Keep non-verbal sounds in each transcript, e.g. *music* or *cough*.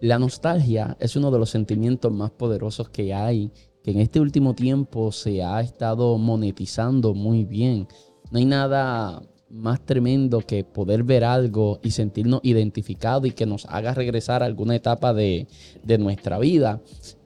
La nostalgia es uno de los sentimientos más poderosos que hay, que en este último tiempo se ha estado monetizando muy bien. No hay nada más tremendo que poder ver algo y sentirnos identificados y que nos haga regresar a alguna etapa de, de nuestra vida.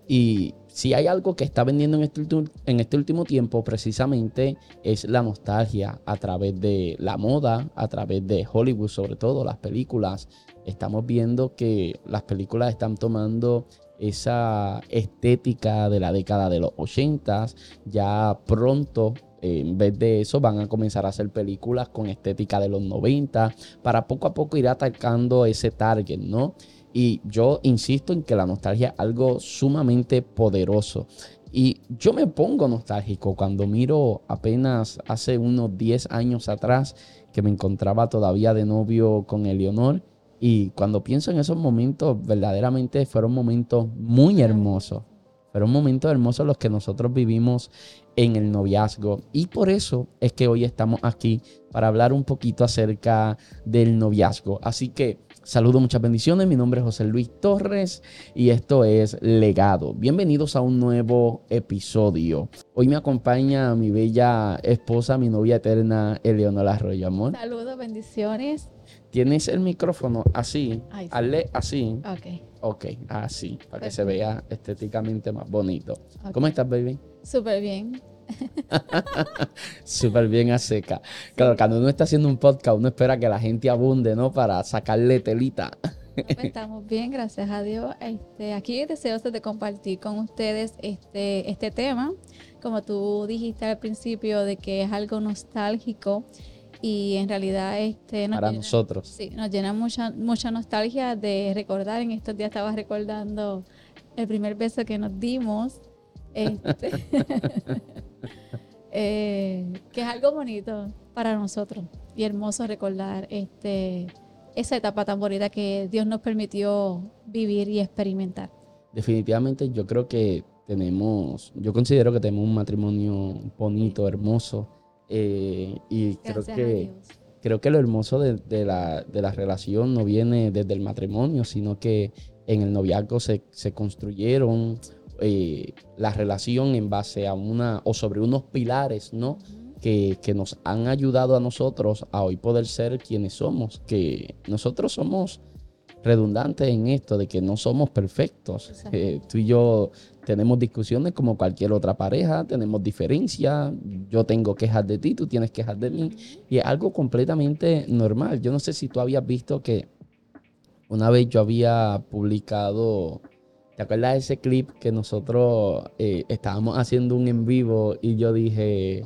Y si hay algo que está vendiendo en este, en este último tiempo, precisamente es la nostalgia a través de la moda, a través de Hollywood, sobre todo las películas. Estamos viendo que las películas están tomando esa estética de la década de los 80. Ya pronto, en vez de eso, van a comenzar a hacer películas con estética de los 90 para poco a poco ir atacando ese target, ¿no? Y yo insisto en que la nostalgia es algo sumamente poderoso. Y yo me pongo nostálgico cuando miro apenas hace unos 10 años atrás que me encontraba todavía de novio con Eleonor. Y cuando pienso en esos momentos, verdaderamente fueron momentos muy hermosos. Fueron momentos hermosos los que nosotros vivimos en el noviazgo. Y por eso es que hoy estamos aquí para hablar un poquito acerca del noviazgo. Así que Saludos, muchas bendiciones. Mi nombre es José Luis Torres y esto es Legado. Bienvenidos a un nuevo episodio. Hoy me acompaña mi bella esposa, mi novia eterna, Eleonora Arroyo, amor. Saludos, bendiciones. Tienes el micrófono así, hazle así. Ok. Ok, así, para que se vea estéticamente más bonito. ¿Cómo estás, baby? Súper bien. *laughs* Súper bien a seca. Claro, cuando uno está haciendo un podcast, uno espera que la gente abunde, ¿no? Para sacarle telita. Pues estamos bien, gracias a Dios. Este, aquí deseoso de compartir con ustedes este, este tema. Como tú dijiste al principio, de que es algo nostálgico y en realidad este para nosotros. Sí nos llena mucha mucha nostalgia de recordar. En estos días estaba recordando el primer beso que nos dimos. Este, *laughs* Eh, que es algo bonito para nosotros y hermoso recordar este, esa etapa tan bonita que Dios nos permitió vivir y experimentar. Definitivamente yo creo que tenemos, yo considero que tenemos un matrimonio bonito, hermoso, eh, y creo que, creo que lo hermoso de, la, de, la, relación no viene desde el matrimonio, sino que en el noviazgo se, se construyeron eh, la relación en base a una o sobre unos pilares, ¿no? Que, nos han ayudado a nosotros a hoy poder ser quienes somos, que nosotros somos redundantes en esto de que no somos perfectos. Eh, tú y yo tenemos discusiones como cualquier otra pareja, tenemos diferencias, yo tengo quejas de ti, tú tienes quejas de mí, y es algo completamente normal. Yo no sé si tú habías visto que una vez yo había publicado ¿Te acuerdas de ese clip que nosotros eh, estábamos haciendo un en vivo y yo dije,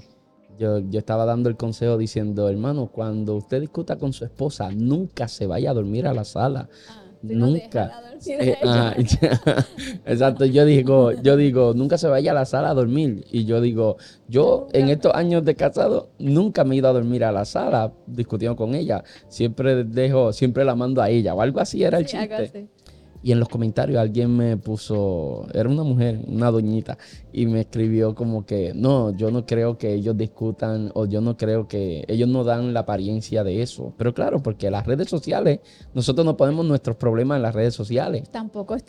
yo, yo estaba dando el consejo diciendo, hermano, cuando usted discuta con su esposa, nunca se vaya a dormir a la sala. Ah, nunca. Eh, ah, *laughs* exacto, yo digo, yo digo, nunca se vaya a la sala a dormir. Y yo digo, yo en estos años de casado nunca me he ido a dormir a la sala discutiendo con ella. Siempre dejo, siempre la mando a ella. O algo así era el chiste. Y en los comentarios alguien me puso, era una mujer, una doñita, y me escribió como que, no, yo no creo que ellos discutan o yo no creo que ellos no dan la apariencia de eso. Pero claro, porque las redes sociales, nosotros no ponemos nuestros problemas en las redes sociales. Tampoco es,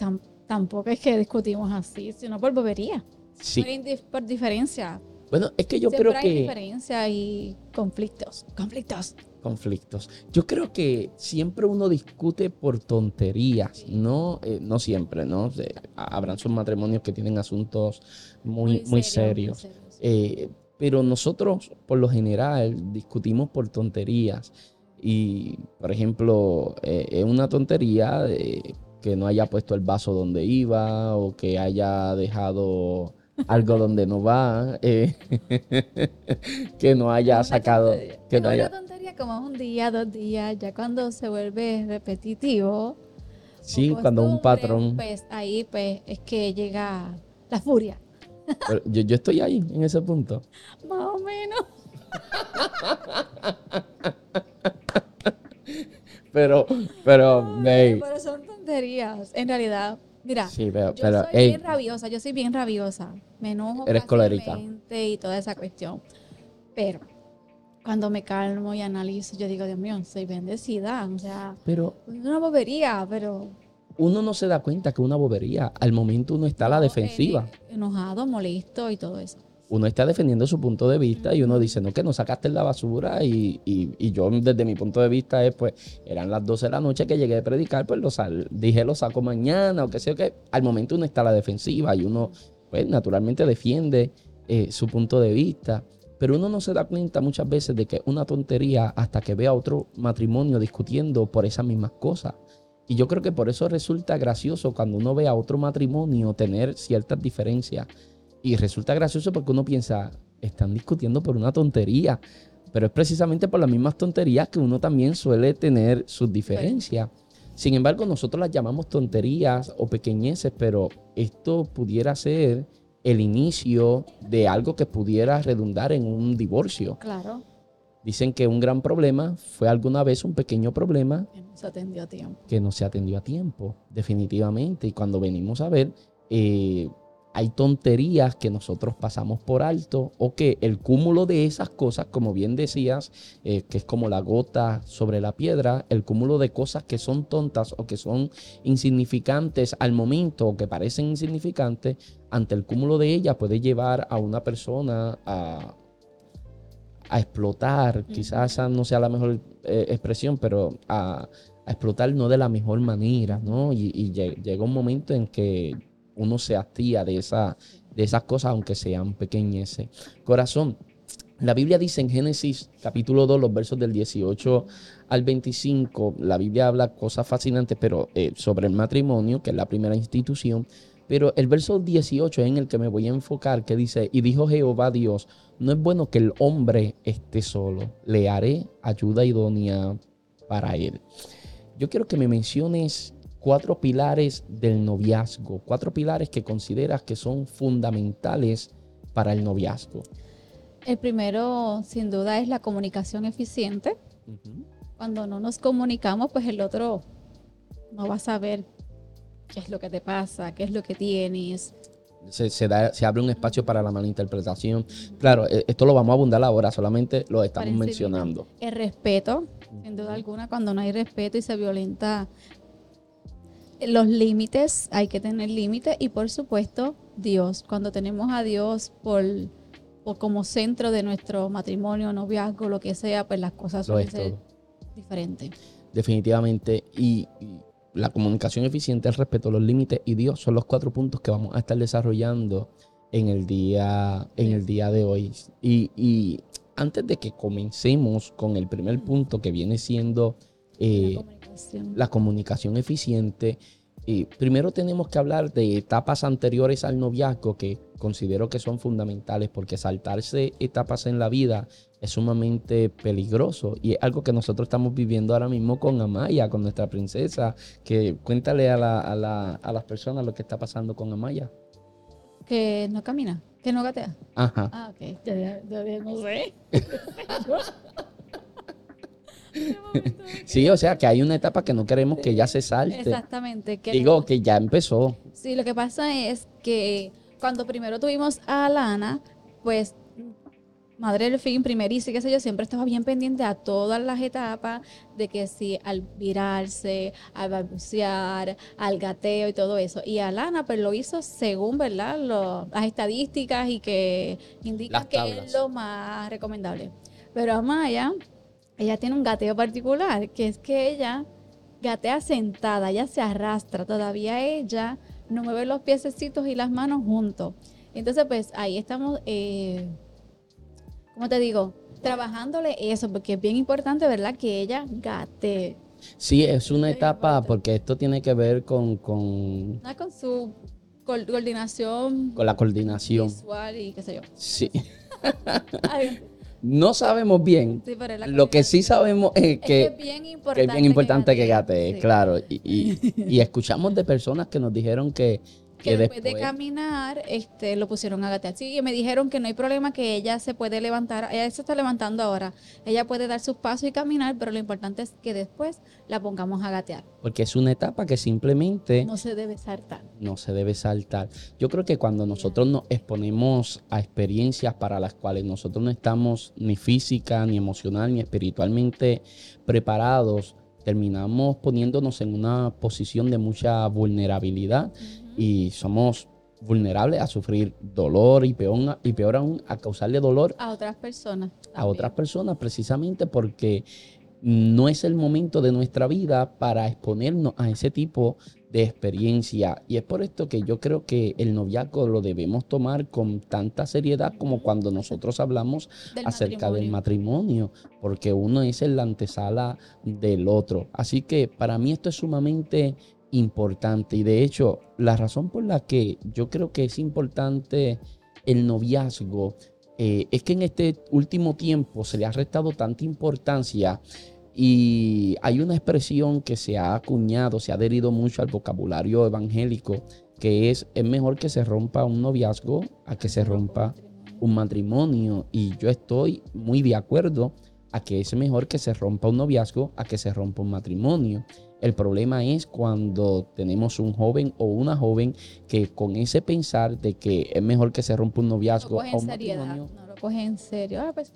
tampoco es que discutimos así, sino por bobería. Sí. Por, diferencia. Bueno, es que yo creo hay que... diferencia y conflictos, conflictos conflictos. Yo creo que siempre uno discute por tonterías, no, eh, no siempre, ¿no? habrán sus matrimonios que tienen asuntos muy, muy, serios. Eh, pero nosotros, por lo general, discutimos por tonterías. Y, por ejemplo, eh, es una tontería que no haya puesto el vaso donde iba o que haya dejado algo donde no va, *laughs* que no haya sacado, que no haya como un día, dos días, ya cuando se vuelve repetitivo. Sí, cuando un patrón. Pues ahí pues es que llega la furia. yo, yo estoy ahí, en ese punto. Más o menos. *laughs* pero, pero, Pero son tonterías. En realidad, mira, sí, pero, yo soy bien rabiosa, yo soy bien rabiosa. Me enojo Eres colérica. y toda esa cuestión. Pero cuando me calmo y analizo, yo digo, Dios mío, soy bendecida. O sea, pero, es una bobería, pero uno no se da cuenta que una bobería. Al momento uno está a la defensiva. enojado, molesto y todo eso. Uno está defendiendo su punto de vista y uno dice, no, que no sacaste la basura y, y, yo desde mi punto de vista es, pues, eran las 12 de la noche que llegué a predicar, pues lo dije, lo saco mañana o qué sé yo, que al momento uno está a la defensiva y uno, pues, naturalmente defiende eh, su punto de vista. Pero uno no se da cuenta muchas veces de que una tontería hasta que vea otro matrimonio discutiendo por esas mismas cosas. Y yo creo que por eso resulta gracioso cuando uno ve a otro matrimonio tener ciertas diferencias. Y resulta gracioso porque uno piensa, están discutiendo por una tontería. Pero es precisamente por las mismas tonterías que uno también suele tener sus diferencias. Sin embargo, nosotros las llamamos tonterías o pequeñeces, pero esto pudiera ser el inicio de algo que pudiera redundar en un divorcio. Claro. Dicen que un gran problema fue alguna vez un pequeño problema que no se atendió a tiempo. Que no se atendió a tiempo, definitivamente. Y cuando venimos a ver, eh, hay tonterías que nosotros pasamos por alto o que el cúmulo de esas cosas, como bien decías, eh, que es como la gota sobre la piedra, el cúmulo de cosas que son tontas o que son insignificantes al momento o que parecen insignificantes, ante el cúmulo de ellas puede llevar a una persona a, explotar, quizás esa no sea la mejor eh, expresión, pero a, explotar no de la mejor manera, ¿no? Y, y llega un momento en que uno se hastía de, esa, de esas cosas, aunque sean pequeñas. Corazón, la Biblia dice en Génesis capítulo 2, los versos del 18 al 25, la Biblia habla cosas fascinantes, pero eh, sobre el matrimonio, que es la primera institución. Pero el verso 18 es en el que me voy a enfocar, que dice, y dijo Jehová Dios, no es bueno que el hombre esté solo, le haré ayuda idónea para él. Yo quiero que me menciones cuatro pilares del noviazgo, cuatro pilares que consideras que son fundamentales para el noviazgo. El primero, sin duda, es la comunicación eficiente. Cuando no nos comunicamos, pues el otro no va a saber qué es lo que te pasa, qué es lo que tienes. Se, da, se abre un espacio para la malinterpretación. Claro, e, esto lo vamos a abundar ahora, solamente lo estamos mencionando. El respeto, sin duda alguna, cuando no hay respeto y se violenta los límites, hay que tener límites y por supuesto Dios. Cuando tenemos a Dios por, como centro de nuestro matrimonio, noviazgo, lo que sea, pues las cosas suelen ser diferentes. Definitivamente. Y, la comunicación eficiente, el respeto, los límites y Dios son los cuatro puntos que vamos a estar desarrollando en el día, en el día de hoy. Y, y antes de que comencemos con el primer punto que viene siendo eh, la comunicación eficiente. Y primero tenemos que hablar de etapas anteriores al noviazgo que considero que son fundamentales porque saltarse etapas en la vida es sumamente peligroso y es algo que nosotros estamos viviendo ahora mismo con Amaya, con nuestra princesa. Que cuéntale a, las personas lo que está pasando con Amaya. Que no camina, que no gatea. Ajá. Ah, ok. no sé. *laughs* sí, o sea que hay una etapa que no queremos que ya se salte. Exactamente. Digo que ya empezó. Sí, lo que pasa es que cuando primero tuvimos a Lana, pues madre del fin, primeriza y qué sé yo, siempre estaba bien pendiente a todas las etapas de que si al virarse, al balbucear, al gateo y todo eso. Y Alana pues lo hizo según, ¿verdad? las estadísticas y que indica que es lo más recomendable. Pero a Maya ella tiene un gateo particular, que es que ella gatea sentada, ella se arrastra, todavía ella no mueve los piececitos y las manos juntos. Entonces, pues ahí estamos, eh, ¿cómo te digo? Trabajándole eso, porque es bien importante, ¿verdad? Que ella gatee. Sí, es una etapa, porque esto tiene que ver con... Con, ah, con su coordinación. Con la coordinación. Visual y qué sé yo. Sí. *laughs* No sabemos bien. lo que sí sabemos es que, es, bien importante bien importante que, gate, claro. *laughs* y, escuchamos de personas que nos dijeron que que, después, de caminar, este, lo pusieron a gatear. Sí, y me dijeron que no hay problema, que ella se puede levantar, ella se está levantando ahora, ella puede dar sus pasos y caminar, pero lo importante es que después la pongamos a gatear. Porque es una etapa que simplemente... No se debe saltar. No se debe saltar. Yo creo que cuando nosotros nos exponemos a experiencias para las cuales nosotros no estamos ni física, ni emocional, ni espiritualmente preparados, terminamos poniéndonos en una posición de mucha vulnerabilidad y somos vulnerables a sufrir dolor y peor, y peor aún a causarle dolor a otras personas. A otras personas precisamente porque no es el momento de nuestra vida para exponernos a ese tipo de experiencia. Y es por esto que yo creo que el noviazgo lo debemos tomar con tanta seriedad como cuando nosotros hablamos acerca del matrimonio, porque uno es el antesala del otro. Así que para mí esto es sumamente importante y de hecho la razón por la que yo creo que es importante el noviazgo eh, es que en este último tiempo se le ha restado tanta importancia y hay una expresión que se ha acuñado, se ha adherido mucho al vocabulario evangélico, que es, es mejor que se rompa un noviazgo a que se rompa un matrimonio. Y yo estoy muy de acuerdo a que es mejor que se rompa un noviazgo a que se rompa un matrimonio. El problema es cuando tenemos un joven o una joven que con ese pensar de que es mejor que se rompa un noviazgo no o un matrimonio, no lo coge en serio. Ah, pues,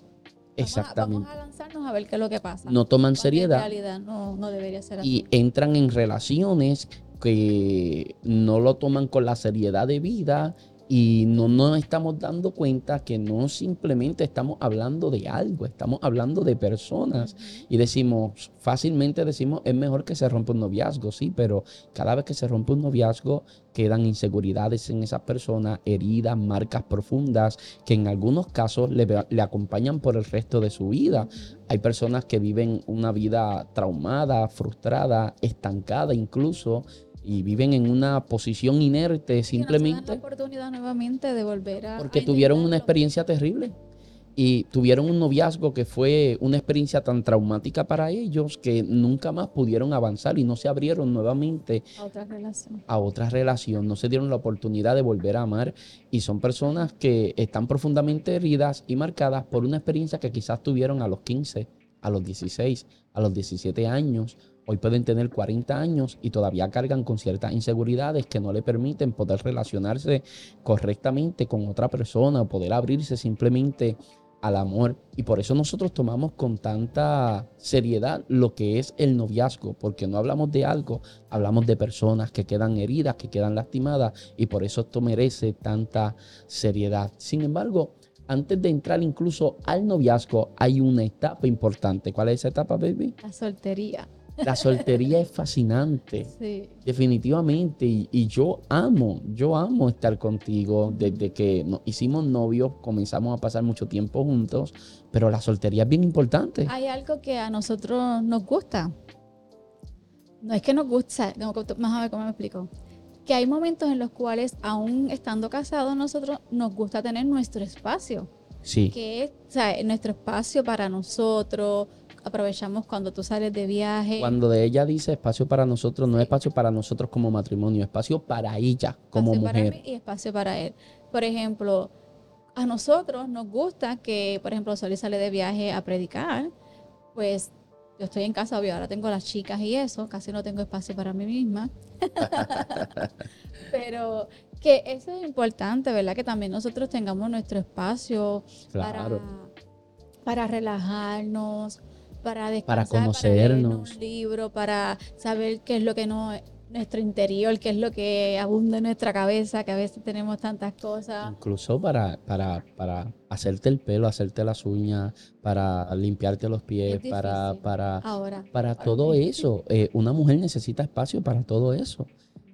Exactamente. Vamos a, lanzarnos a ver qué es lo que pasa. No toman seriedad. En realidad no, no debería ser así. Y entran en relaciones que no lo toman con la seriedad de vida y no nos estamos dando cuenta que no simplemente estamos hablando de algo, estamos hablando de personas. Y decimos, fácilmente decimos, es mejor que se rompa un noviazgo, sí, pero cada vez que se rompe un noviazgo quedan inseguridades en esas personas, heridas, marcas profundas, que en algunos casos le, le acompañan por el resto de su vida. Hay personas que viven una vida traumada, frustrada, estancada incluso y viven en una posición inerte simplemente. No oportunidad nuevamente de volver a. Porque tuvieron una experiencia terrible y tuvieron un noviazgo que fue una experiencia tan traumática para ellos que nunca más pudieron avanzar y no se abrieron nuevamente a otra relación. A otra relación, no se dieron la oportunidad de volver a amar y son personas que están profundamente heridas y marcadas por una experiencia que quizás tuvieron a los 15, a los 16, a los 17 años Hoy pueden tener 40 años y todavía cargan con ciertas inseguridades que no le permiten poder relacionarse correctamente con otra persona o poder abrirse simplemente al amor. Y por eso nosotros tomamos con tanta seriedad lo que es el noviazgo, porque no hablamos de algo, hablamos de personas que quedan heridas, que quedan lastimadas, y por eso esto merece tanta seriedad. Sin embargo, antes de entrar incluso al noviazgo, hay una etapa importante. ¿Cuál es esa etapa, baby? La soltería. La soltería es fascinante, *laughs* sí. definitivamente. Y, yo amo, yo amo estar contigo. Desde que nos hicimos novios, comenzamos a pasar mucho tiempo juntos, pero la soltería es bien importante. Hay algo que a nosotros nos gusta. No es que nos gusta, más a ver cómo me explico. Que hay momentos en los cuales, aún estando casados, nosotros nos gusta tener nuestro espacio. Sí. Que es o sea, nuestro espacio para nosotros, aprovechamos cuando tú sales de viaje. Cuando de ella dice espacio para nosotros, no es espacio para nosotros como matrimonio, espacio para ella como espacio mujer. Para mí y espacio para él. Por ejemplo, a nosotros nos gusta que, por ejemplo, Soli sale de viaje a predicar, pues yo estoy en casa, obvio, ahora tengo las chicas y eso, casi no tengo espacio para mí misma. *laughs* Pero que eso es importante, ¿verdad? Que también nosotros tengamos nuestro espacio para, para relajarnos, para para conocernos, para un libro, para saber qué es lo que no nuestro interior, qué es lo que abunda en nuestra cabeza, que a veces tenemos tantas cosas. Incluso para, para, para hacerte el pelo, hacerte las uñas, para limpiarte los pies, para, para, Ahora, para todo eso. Eh, una mujer necesita espacio para todo eso.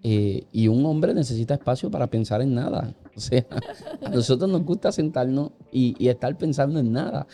Eh, y un hombre necesita espacio para pensar en nada. *laughs* O sea, a nosotros nos gusta sentarnos y, estar pensando en nada.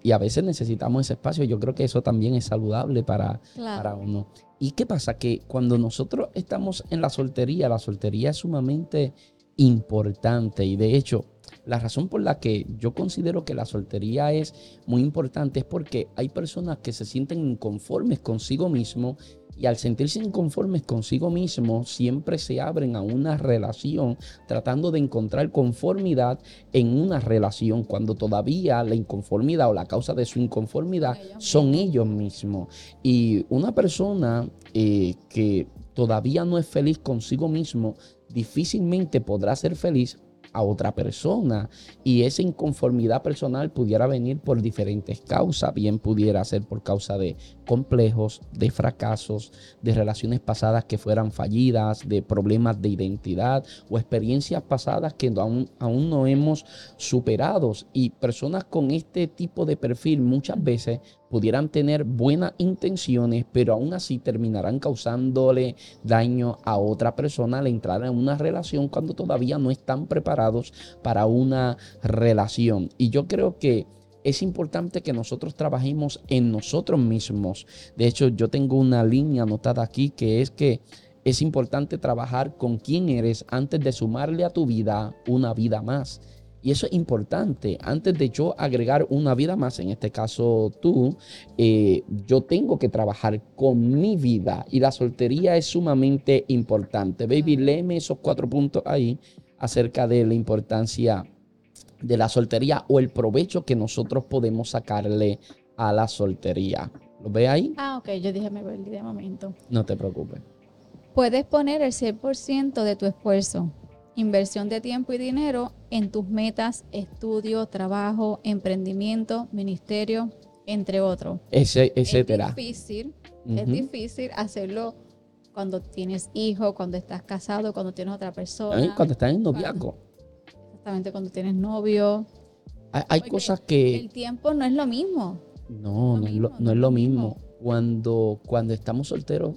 Y a veces necesitamos ese espacio. Yo creo que eso también es saludable para, para uno. ¿Y qué pasa? Que cuando nosotros estamos en la soltería, la soltería es sumamente importante. Y de hecho, la razón por la que yo considero que la soltería es muy importante es porque hay personas que se sienten inconformes consigo mismo y al sentirse inconformes consigo mismo, siempre se abren a una relación tratando de encontrar conformidad en una relación cuando todavía la inconformidad o la causa de su inconformidad son ellos mismos. Y una persona eh, que todavía no es feliz consigo mismo, difícilmente podrá ser feliz a otra persona. Y esa inconformidad personal pudiera venir por diferentes causas. Bien pudiera ser por causa de complejos, de fracasos, de relaciones pasadas que fueran fallidas, de problemas de identidad o experiencias pasadas que aún, aún no hemos superado. Y personas con este tipo de perfil muchas veces pudieran tener buenas intenciones, pero aún así terminarán causándole daño a otra persona al entrar en una relación cuando todavía no están preparados para una relación. Y yo creo que es importante que nosotros trabajemos en nosotros mismos. De hecho, yo tengo una línea anotada aquí que es que es importante trabajar con quién eres antes de sumarle a tu vida una vida más. Y eso es importante. Antes de yo agregar una vida más, en este caso tú, eh, yo tengo que trabajar con mi vida. Y la soltería es sumamente importante. Baby, léeme esos cuatro puntos ahí acerca de la importancia de la soltería o el provecho que nosotros podemos sacarle a la soltería. ¿Lo ve ahí? Ah, ok. Yo dije, me perdí de momento. No te preocupes. Puedes poner el 100% de tu esfuerzo inversión de tiempo y dinero en tus metas, estudio, trabajo, emprendimiento, ministerio, entre otros. Ese, etcétera. Es difícil, es difícil hacerlo cuando tienes hijo, cuando estás casado, cuando tienes otra persona. Cuando estás en noviazgo. Exactamente, cuando tienes novio. Hay, cosas que... El tiempo no es lo mismo. No, no, es lo, no, es lo mismo. Cuando, cuando estamos solteros,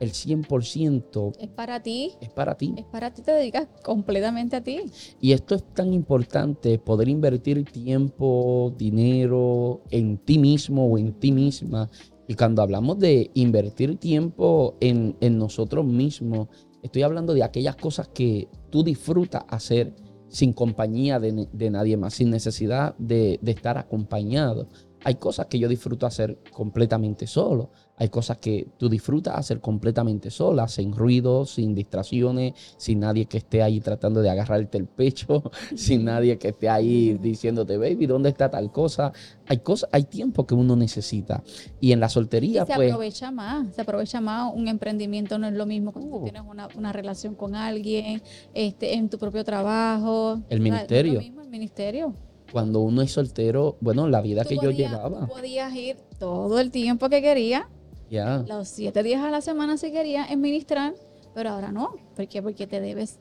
el 100% es para ti. Es para ti. Es para ti, te dedicas completamente a ti. Y esto es tan importante, poder invertir tiempo, dinero en ti mismo o en ti misma. Y cuando hablamos de invertir tiempo en, nosotros mismos, estoy hablando de aquellas cosas que tú disfrutas hacer sin compañía de, nadie más, sin necesidad de, de estar acompañado. Hay cosas que yo disfruto hacer completamente solo. Hay cosas que tú disfrutas hacer completamente sola, sin ruido, sin distracciones, sin nadie que esté ahí tratando de agarrarte el pecho, *laughs* sin nadie que esté ahí diciéndote, baby, ¿dónde está tal cosa? Hay cosas, hay tiempo que uno necesita. Y en la soltería, se pues. Se aprovecha más, se aprovecha más. Un emprendimiento no es lo mismo cuando tú uh. tienes una, relación con alguien, este, en tu propio trabajo. El ministerio. lo mismo el ministerio cuando uno es soltero, bueno, la vida que yo llevaba. Tú podías ir todo el tiempo que querías los siete días a la semana si quería administrar, pero ahora no. ¿Por qué? Porque te debes,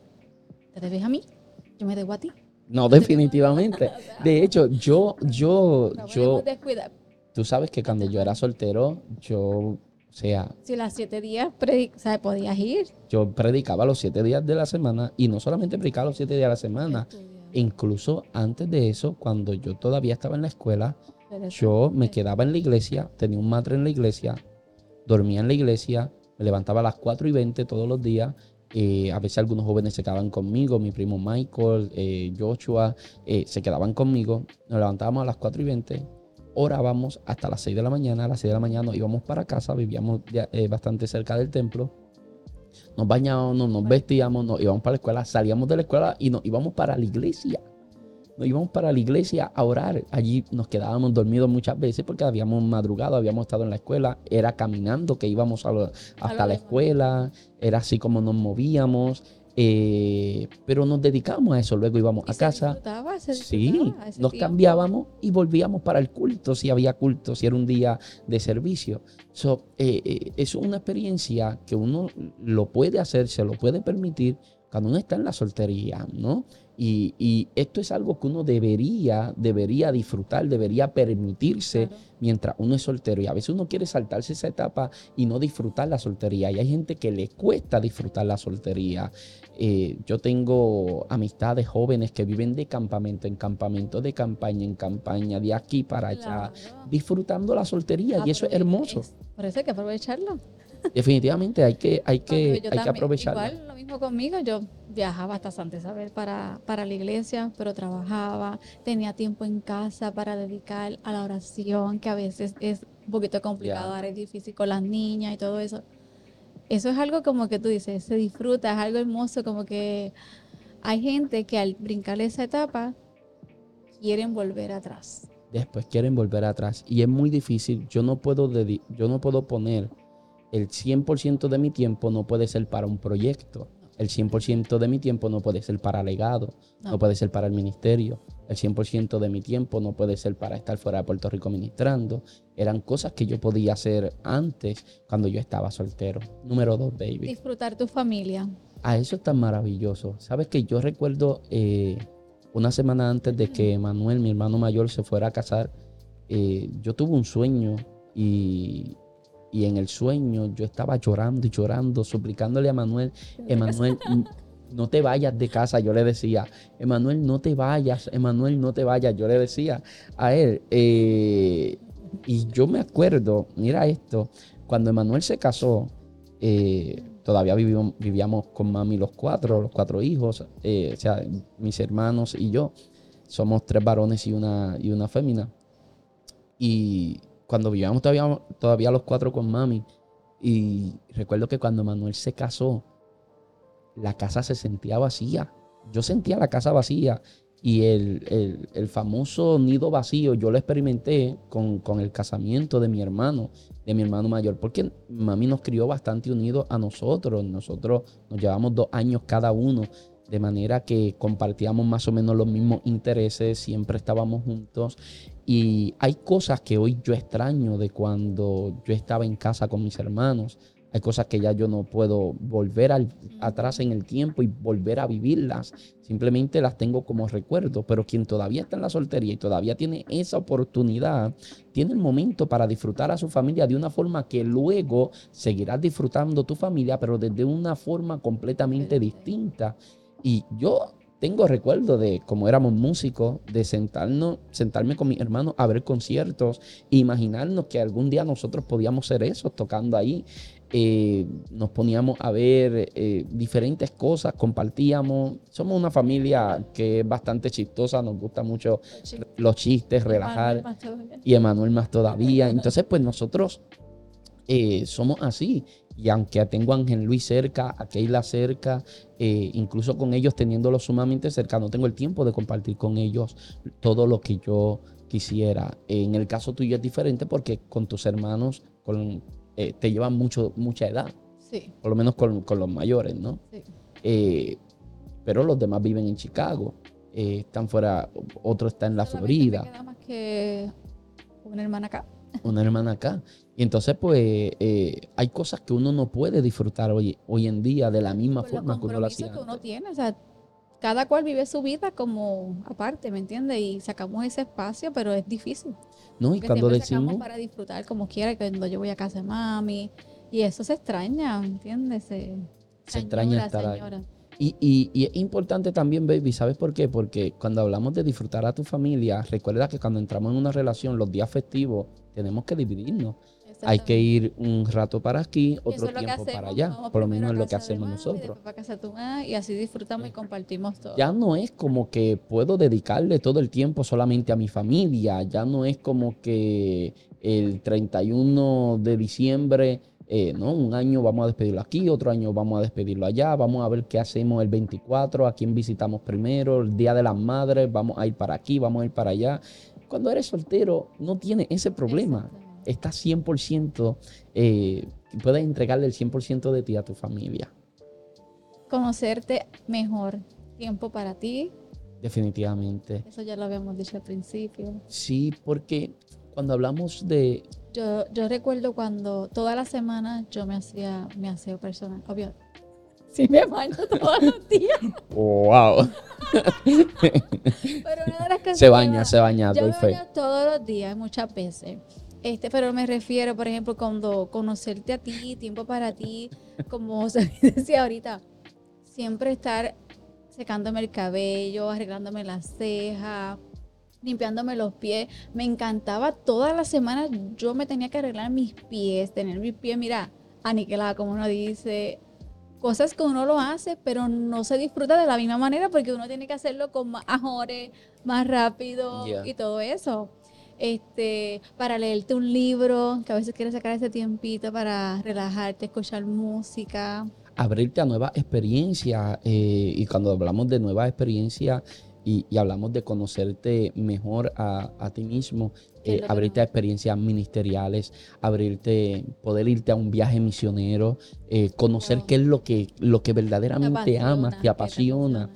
te debes a mí. Yo me debo a ti. No, definitivamente. *laughs* De hecho, yo, yo, yo. Tú sabes que cuando yo era soltero, yo, o sea. Si las siete días, o podías ir. Yo predicaba los siete días de la semana y no solamente predicaba los siete días de la semana. Incluso antes de eso, cuando yo todavía estaba en la escuela, yo me quedaba en la iglesia, tenía un madre en la iglesia, dormía en la iglesia, me levantaba a las 4 y 20 todos los días. Eh, a veces algunos jóvenes se quedaban conmigo, mi primo Michael, eh, Joshua, eh, se quedaban conmigo. Nos levantábamos a las 4 y 20, orábamos hasta las 6 de la mañana. A las 6 de la mañana íbamos para casa, vivíamos bastante cerca del templo. Nos bañábamos, nos vestíamos, nos íbamos para la escuela, salíamos de la escuela y nos íbamos para la iglesia nos íbamos para la iglesia a orar. Allí nos quedábamos dormidos muchas veces porque habíamos madrugado, habíamos estado en la escuela, era caminando que íbamos hasta la escuela, era así como nos movíamos. Eh, pero nos dedicamos a eso, luego íbamos a casa. sí, nos cambiábamos y volvíamos para el culto, si había culto, si era un día de servicio. So, eh, eh, es una experiencia que uno lo puede hacer, se lo puede permitir cuando uno está en la soltería, ¿no? Y, esto es algo que uno debería, debería disfrutar, debería permitirse mientras uno es soltero. Y a veces uno quiere saltarse esa etapa y no disfrutar la soltería. Y hay gente que le cuesta disfrutar la soltería. Eh, yo tengo amistades jóvenes que viven de campamento en campamento, de campaña en campaña, de aquí para allá, disfrutando la soltería. y eso es hermoso. por eso hay que aprovecharlo. Definitivamente hay que, hay que, hay que aprovecharlo. Igual lo mismo conmigo, yo viajaba hasta Santa Isabel para, para la iglesia, pero trabajaba, tenía tiempo en casa para dedicar a la oración, que a veces es un poquito complicado, ahora es difícil con las niñas y todo eso. Eso es algo como que tú dices, se disfruta, es algo hermoso, como que hay gente que al brincar esa etapa quieren volver atrás. Después quieren volver atrás y es muy difícil. Yo no puedo, yo no puedo poner el 100% de mi tiempo, no puede ser para un proyecto El 100% de mi tiempo no puede ser para legado, no. puede ser para el ministerio. El 100% de mi tiempo no puede ser para estar fuera de Puerto Rico ministrando. Eran cosas que yo podía hacer antes cuando yo estaba soltero. Número dos, baby. Disfrutar tu familia. Ah, eso es tan maravilloso. Sabes que yo recuerdo eh, una semana antes de que Manuel, mi hermano mayor, se fuera a casar, eh, yo tuve un sueño y, y en el sueño yo estaba llorando y llorando, suplicándole a Manuel, Emanuel, no te vayas de casa, yo le decía, Emanuel, no te vayas, Emanuel, no te vayas, yo le decía a él. Eh, y yo me acuerdo, mira esto, cuando Emanuel se casó, eh, todavía vivíamos, vivíamos, con mami los cuatro, los cuatro hijos, eh, o sea, mis hermanos y yo. Somos tres varones y una, y una fémina. Y cuando vivíamos todavía, todavía los cuatro con mami, y recuerdo que cuando Manuel se casó, la casa se sentía vacía. Yo sentía la casa vacía y el, famoso nido vacío yo lo experimenté con, con, el casamiento de mi hermano, de mi hermano mayor, porque mami nos crió bastante unidos a nosotros. Nosotros nos llevamos dos años cada uno, de manera que compartíamos más o menos los mismos intereses, siempre estábamos juntos. Y hay cosas que hoy yo extraño de cuando yo estaba en casa con mis hermanos hay cosas que ya yo no puedo volver atrás en el tiempo y volver a vivirlas. Simplemente las tengo como recuerdo. Pero quien todavía está en la soltería y todavía tiene esa oportunidad, tiene el momento para disfrutar a su familia de una forma que luego seguirás disfrutando tu familia, pero desde una forma completamente distinta. Y yo tengo recuerdo de cómo éramos músicos, de sentarnos, sentarme con mis hermanos a ver conciertos, e imaginarnos que algún día nosotros podíamos ser eso, tocando ahí. Eh, nos poníamos a ver eh, diferentes cosas, compartíamos. Somos una familia que es bastante chistosa, nos gusta mucho los chistes, relajar. Y Emanuel más todavía. Entonces, pues nosotros eh, somos así. Y aunque tengo a Ángel Luis cerca, a Keila cerca, incluso con ellos teniéndolo sumamente cerca, no tengo el tiempo de compartir con ellos todo lo que yo quisiera. En el caso tuyo es diferente porque con tus hermanos, con, eh, te llevan mucho, mucha edad. Sí. Por lo menos con, los mayores, ¿no? Sí. Eh, pero los demás viven en Chicago. Eh, están fuera, otro está en la Florida. Me queda más que una hermana acá. Una hermana acá. Y entonces, pues, hay cosas que uno no puede disfrutar hoy, hoy en día de la misma forma que uno lo hacía. que uno tiene, o sea, cada cual vive su vida como aparte, ¿me entiendes? Y sacamos ese espacio, pero es difícil. No, y cuando decimos... para disfrutar como quiera, cuando yo voy a casa de mami. Y eso se extraña, ¿entiendes? Se, extraña estar ahí. Y, y, y, es importante también, baby, ¿sabes por qué? Porque cuando hablamos de disfrutar a tu familia, recuerda que cuando entramos en una relación, los días festivos, tenemos que dividirnos. Hay que ir un rato para aquí, otro tiempo para allá. Por lo menos es lo que hacemos nosotros. Y, así disfrutamos y compartimos todo. Ya no es como que puedo dedicarle todo el tiempo solamente a mi familia. Ya no es como que el 31 de diciembre, eh, ¿no? Un año vamos a despedirlo aquí, otro año vamos a despedirlo allá. Vamos a ver qué hacemos el 24, a quién visitamos primero, el Día de las Madres, vamos a ir para aquí, vamos a ir para allá. Cuando eres soltero, no tienes ese problema estás 100%, eh, puedes entregarle el 100% de ti a tu familia. Conocerte mejor, tiempo para ti. Definitivamente. Eso ya lo habíamos dicho al principio. Sí, porque cuando hablamos de... Yo, yo recuerdo cuando toda la semana yo me hacía mi aseo personal, obvio. Sí, me baño todos los días. *laughs* ¡Wow! Pero una de las cosas se baña, se baña, yo me baño todos los días, muchas veces. Este, pero me refiero, por ejemplo, cuando conocerte a ti, tiempo para ti, como *laughs* se decía ahorita, siempre estar secándome el cabello, arreglándome las cejas, limpiándome los pies. Me encantaba todas las semanas, yo me tenía que arreglar mis pies, tener mis pies, mira, aniquilada, como uno dice. Cosas que uno lo hace, pero no se disfruta de la misma manera porque uno tiene que hacerlo con más ajores, más rápido y todo eso este, para leerte un libro, que a veces quieres sacar ese tiempito para relajarte, escuchar música. Abrirte a nuevas experiencias, eh, y cuando hablamos de nuevas experiencias, y, hablamos de conocerte mejor a, ti mismo, eh, abrirte a experiencias ministeriales, abrirte, poder irte a un viaje misionero, eh, conocer qué es lo que, lo que verdaderamente amas, te apasiona.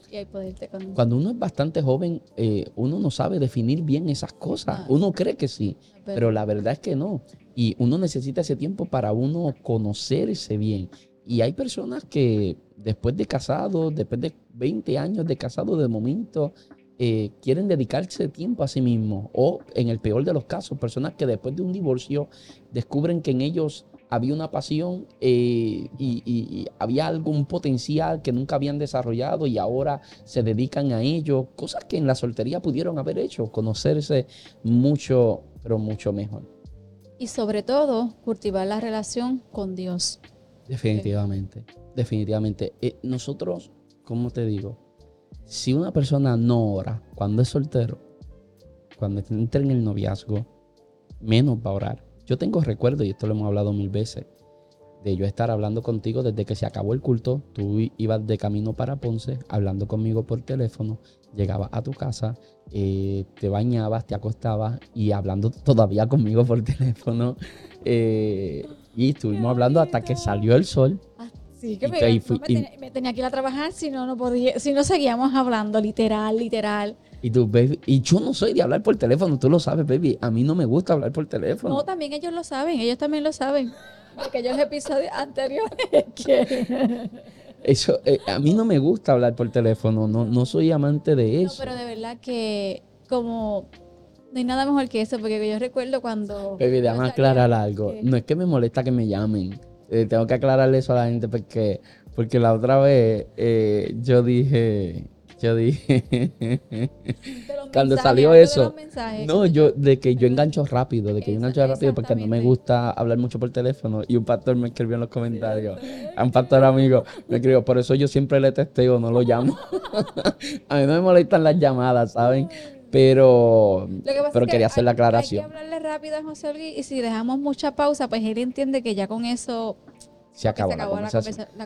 Cuando uno es bastante joven, eh, uno no sabe definir bien esas cosas. Uno cree que sí, pero la verdad es que no. Y uno necesita ese tiempo para uno conocerse bien. Y hay personas que después de casado, después de 20 años de casado, de momento eh, quieren dedicarse tiempo a sí mismos. O en el peor de los casos, personas que después de un divorcio descubren que en ellos había una pasión eh, y, había algún potencial que nunca habían desarrollado y ahora se dedican a ello. Cosas que en la soltería pudieron haber hecho, conocerse mucho, pero mucho mejor. Y sobre todo, cultivar la relación con Dios. Definitivamente, definitivamente. Eh, nosotros, ¿cómo te digo? Si una persona no ora cuando es soltero, cuando entra en el noviazgo, menos va a orar. Yo tengo recuerdo, y esto lo hemos hablado mil veces, de yo estar hablando contigo desde que se acabó el culto. Tú ibas de camino para Ponce, hablando conmigo por teléfono, llegabas a tu casa, eh, te bañabas, te acostabas y hablando todavía conmigo por *laughs* teléfono. Eh, y estuvimos hablando hasta que salió el sol. Ah, sí, que me, tenía, que ir a trabajar, si no, no podía, si no seguíamos hablando, literal, literal. Y tú, baby, y yo no soy de hablar por teléfono, tú lo sabes, baby. A mí no me gusta hablar por teléfono. No, también ellos lo saben, ellos también lo saben. De aquellos episodios anteriores *laughs* Eso, eh, a mí no me gusta hablar por teléfono, no, no soy amante de eso. No, pero de verdad que como no hay nada mejor que eso, porque yo recuerdo cuando... Baby, déjame aclarar algo. No es que me molesta que me llamen. Eh, tengo que aclararle eso a la gente porque, porque la otra vez eh, yo dije... Yo dije... cuando salió eso... No, yo... De que yo engancho rápido. De que yo engancho rápido porque no me gusta hablar mucho por teléfono. Y un pastor me escribió en los comentarios. A un pastor amigo me escribió. Por eso yo siempre le testeo, no lo llamo. *laughs* a mí no me molestan las llamadas, ¿saben? Pero, pero quería hacer la aclaración. Hay que hablarle rápido a José Luis y si dejamos mucha pausa, pues él entiende que ya con eso se acabó, la,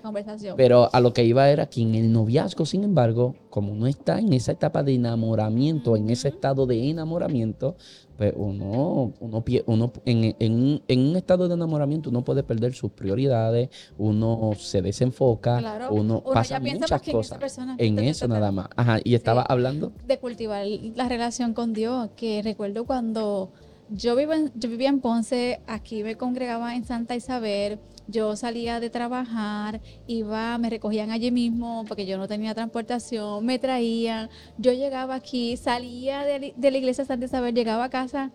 conversación. Pero a lo que iba era que en el noviazgo, sin embargo, como uno está en esa etapa de enamoramiento, en ese estado de enamoramiento, pues uno, uno, uno en, en, un estado de enamoramiento uno puede perder sus prioridades, uno se desenfoca, uno, pasa muchas cosas. en, eso nada más. Ajá, y estaba hablando. de cultivar la relación con Dios, que recuerdo cuando yo, vivo yo vivía en Ponce, aquí me congregaba en Santa Isabel, yo salía de trabajar, iba, me recogían allí mismo porque yo no tenía transportación, me traían, yo llegaba aquí, salía de, la iglesia Santa Isabel, llegaba a casa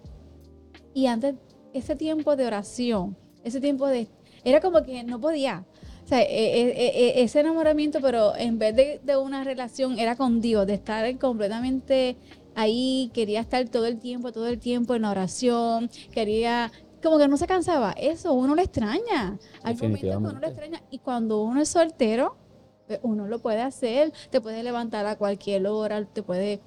y antes ese tiempo de oración, ese tiempo de... Era como que no podía. O sea, e, e, e, ese enamoramiento, pero en vez de, de, una relación, era con Dios, de estar completamente ahí, quería estar todo el tiempo, todo el tiempo en oración, quería como que no se cansaba. Eso uno le extraña. Hay momentos que uno le extraña. Y cuando uno es soltero, pues, uno lo puede hacer. Te puede levantar a cualquier hora, te puede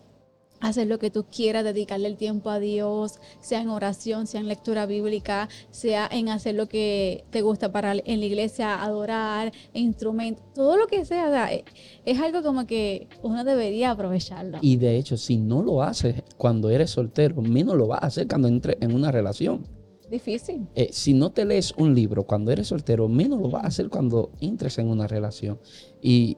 hacer lo que tú quieras, dedicarle el tiempo a Dios, sea en oración, sea en lectura bíblica, sea en hacer lo que te gusta para en la iglesia, adorar, instrumento, todo lo que sea, es, es algo como que uno debería aprovecharlo. Y de hecho, si no lo haces cuando eres soltero, menos lo vas a hacer cuando entres en una relación. Difícil. Eh, si no te lees un libro cuando eres soltero, menos lo vas a hacer cuando entres en una relación. Y,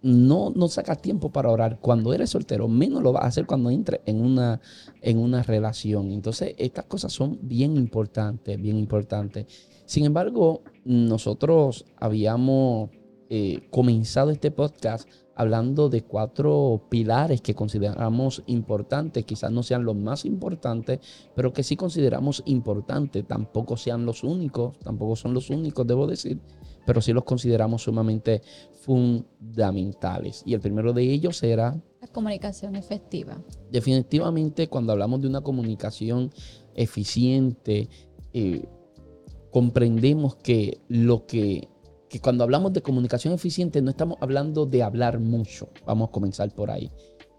no, no sacas tiempo para orar cuando eres soltero, menos lo vas a hacer cuando entres en una, en una relación. Entonces, estas cosas son bien importantes, bien importantes. Sin embargo, nosotros habíamos eh, comenzado este podcast hablando de cuatro pilares que consideramos importantes, quizás no sean los más importantes, pero que sí consideramos importantes, tampoco sean los únicos, tampoco son los únicos, debo decir, pero sí los consideramos sumamente fundamentales. Y el primero de ellos era... La comunicación efectiva. Definitivamente cuando hablamos de una comunicación eficiente, eh, comprendemos que lo que que cuando hablamos de comunicación eficiente no estamos hablando de hablar mucho. Vamos a comenzar por ahí.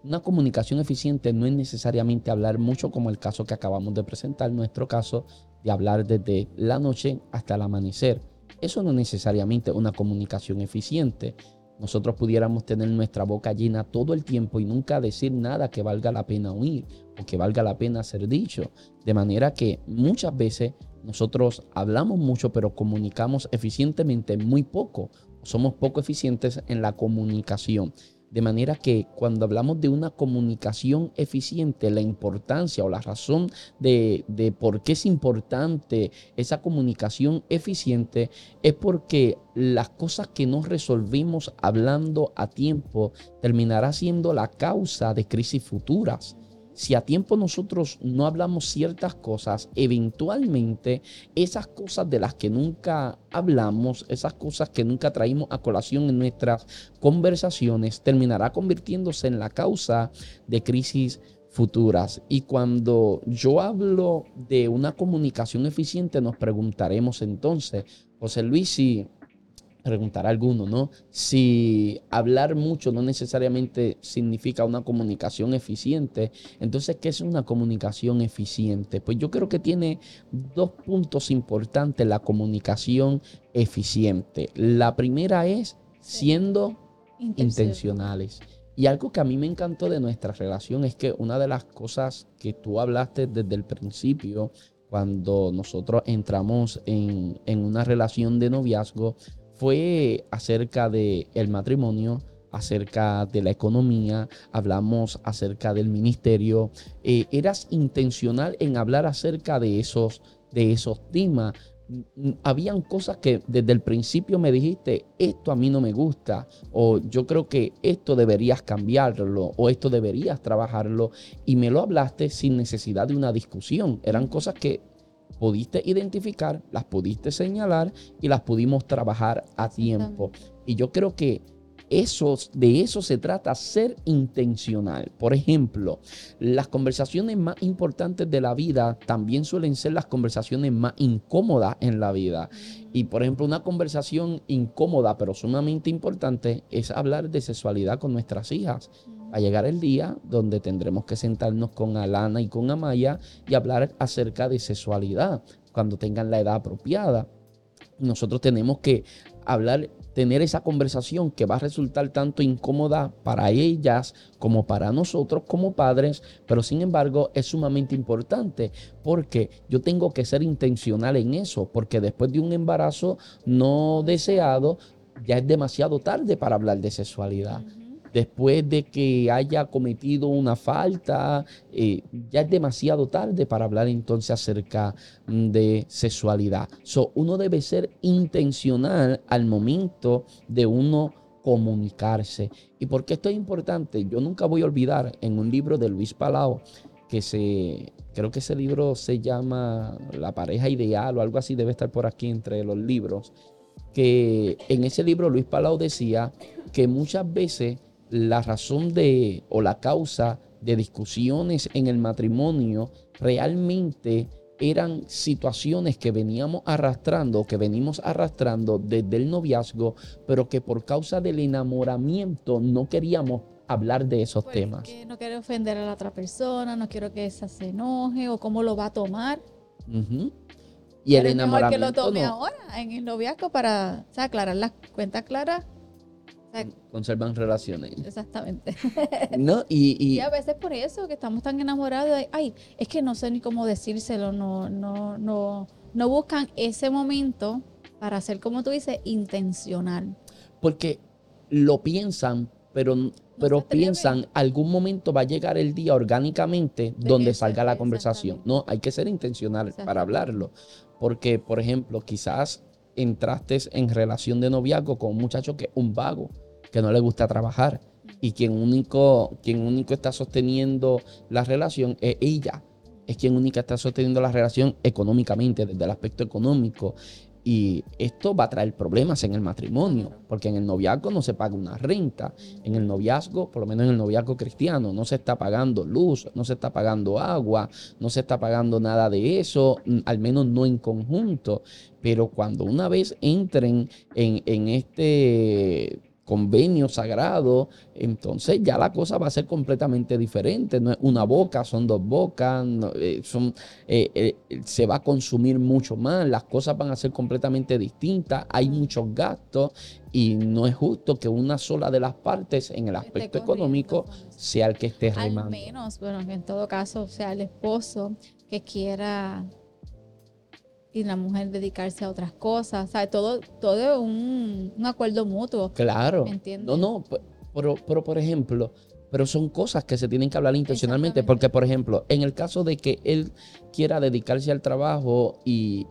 Una comunicación eficiente no es necesariamente hablar mucho como el caso que acabamos de presentar, nuestro caso de hablar desde la noche hasta el amanecer. Eso no es necesariamente una comunicación eficiente. nosotros pudiéramos tener nuestra boca llena todo el tiempo y nunca decir nada que valga la pena oír o que valga la pena ser dicho. De manera que muchas veces nosotros hablamos mucho, pero comunicamos eficientemente muy poco. Somos poco eficientes en la comunicación. De manera que cuando hablamos de una comunicación eficiente, la importancia o la razón de, por qué es importante esa comunicación eficiente es porque las cosas que no resolvimos hablando a tiempo terminará siendo la causa de crisis futuras. Si a tiempo nosotros no hablamos ciertas cosas, eventualmente esas cosas de las que nunca hablamos, esas cosas que nunca traímos a colación en nuestras conversaciones, terminará convirtiéndose en la causa de crisis futuras. Y cuando yo hablo de una comunicación eficiente, nos preguntaremos entonces, José Luis, si preguntar a alguno, ¿no? Si hablar mucho no necesariamente significa una comunicación eficiente, entonces, ¿qué es una comunicación eficiente? Pues yo creo que tiene dos puntos importantes la comunicación eficiente. La primera es siendo intencionales. Y algo que a mí me encantó de nuestra relación es que una de las cosas que tú hablaste desde el principio, cuando nosotros entramos en, en una relación de noviazgo, fue acerca del el matrimonio, acerca de la economía, hablamos acerca del ministerio. Eh, eras intencional en hablar acerca de esos, de esos temas. Habían cosas que desde el principio me dijiste, esto a mí no me gusta, o yo creo que esto deberías cambiarlo, o esto deberías trabajarlo, y me lo hablaste sin necesidad de una discusión. Eran cosas que pudiste identificar, las pudiste señalar y las pudimos trabajar a tiempo. Y yo creo que eso, de eso se trata, ser intencional. Por ejemplo, las conversaciones más importantes de la vida también suelen ser las conversaciones más incómodas en la vida. Y por ejemplo, una conversación incómoda pero sumamente importante es hablar de sexualidad con nuestras hijas a llegar el día donde tendremos que sentarnos con Alana y con Amaya y hablar acerca de sexualidad cuando tengan la edad apropiada. Nosotros tenemos que hablar, tener esa conversación que va a resultar tanto incómoda para ellas como para nosotros como padres, pero sin embargo es sumamente importante porque yo tengo que ser intencional en eso, porque después de un embarazo no deseado, ya es demasiado tarde para hablar de sexualidad después de que haya cometido una falta, eh, ya es demasiado tarde para hablar entonces acerca mm, de sexualidad. So, uno debe ser intencional al momento de uno comunicarse. ¿Y por qué esto es importante? Yo nunca voy a olvidar en un libro de Luis Palau, que se, creo que ese libro se llama La pareja ideal o algo así, debe estar por aquí entre los libros, que en ese libro Luis Palau decía que muchas veces la razón de o la causa de discusiones en el matrimonio realmente eran situaciones que veníamos arrastrando, que venimos arrastrando desde el noviazgo, pero que por causa del enamoramiento no queríamos hablar de esos temas. no quiero ofender a la otra persona, no quiero que esa se enoje o cómo lo va a tomar. Y el enamoramiento. que lo tome ahora en el noviazgo para aclarar las cuentas claras conservan relaciones. Exactamente. *laughs* ¿No? Y, a veces por eso que estamos tan enamorados, ay, es que no sé ni cómo decírselo, no, no, no, no buscan ese momento para hacer, como tú dices, intencional. Porque lo piensan, pero, pero piensan, algún momento va a llegar el día orgánicamente donde salga la conversación. No, hay que ser intencional para hablarlo. Porque, por ejemplo, quizás entraste en relación de noviazgo con un muchacho que es un vago que no le gusta trabajar y quien único, quien único está sosteniendo la relación es ella. Es quien única está sosteniendo la relación económicamente, desde el aspecto económico. Y esto va a traer problemas en el matrimonio, porque en el noviazgo no se paga una renta. En el noviazgo, por lo menos en el noviazgo cristiano, no se está pagando luz, no se está pagando agua, no se está pagando nada de eso, mm, al menos no en conjunto. Pero cuando una vez entren en, en este convenio sagrado, entonces ya la cosa va a ser completamente diferente. No es una boca, son dos bocas, eh, son, eh, eh, se va a consumir mucho más, las cosas van a ser completamente distintas, hay muchos gastos y no es justo que una sola de las partes en el aspecto económico sea el que esté remando. Al menos, bueno, en todo caso, sea el esposo que quiera y la mujer dedicarse a otras cosas, o sea, todo, todo es un, acuerdo mutuo. Claro. No, no, pero, pero por ejemplo, pero son cosas que se tienen que hablar intencionalmente, porque por ejemplo, en el caso de que él quiera dedicarse al trabajo y,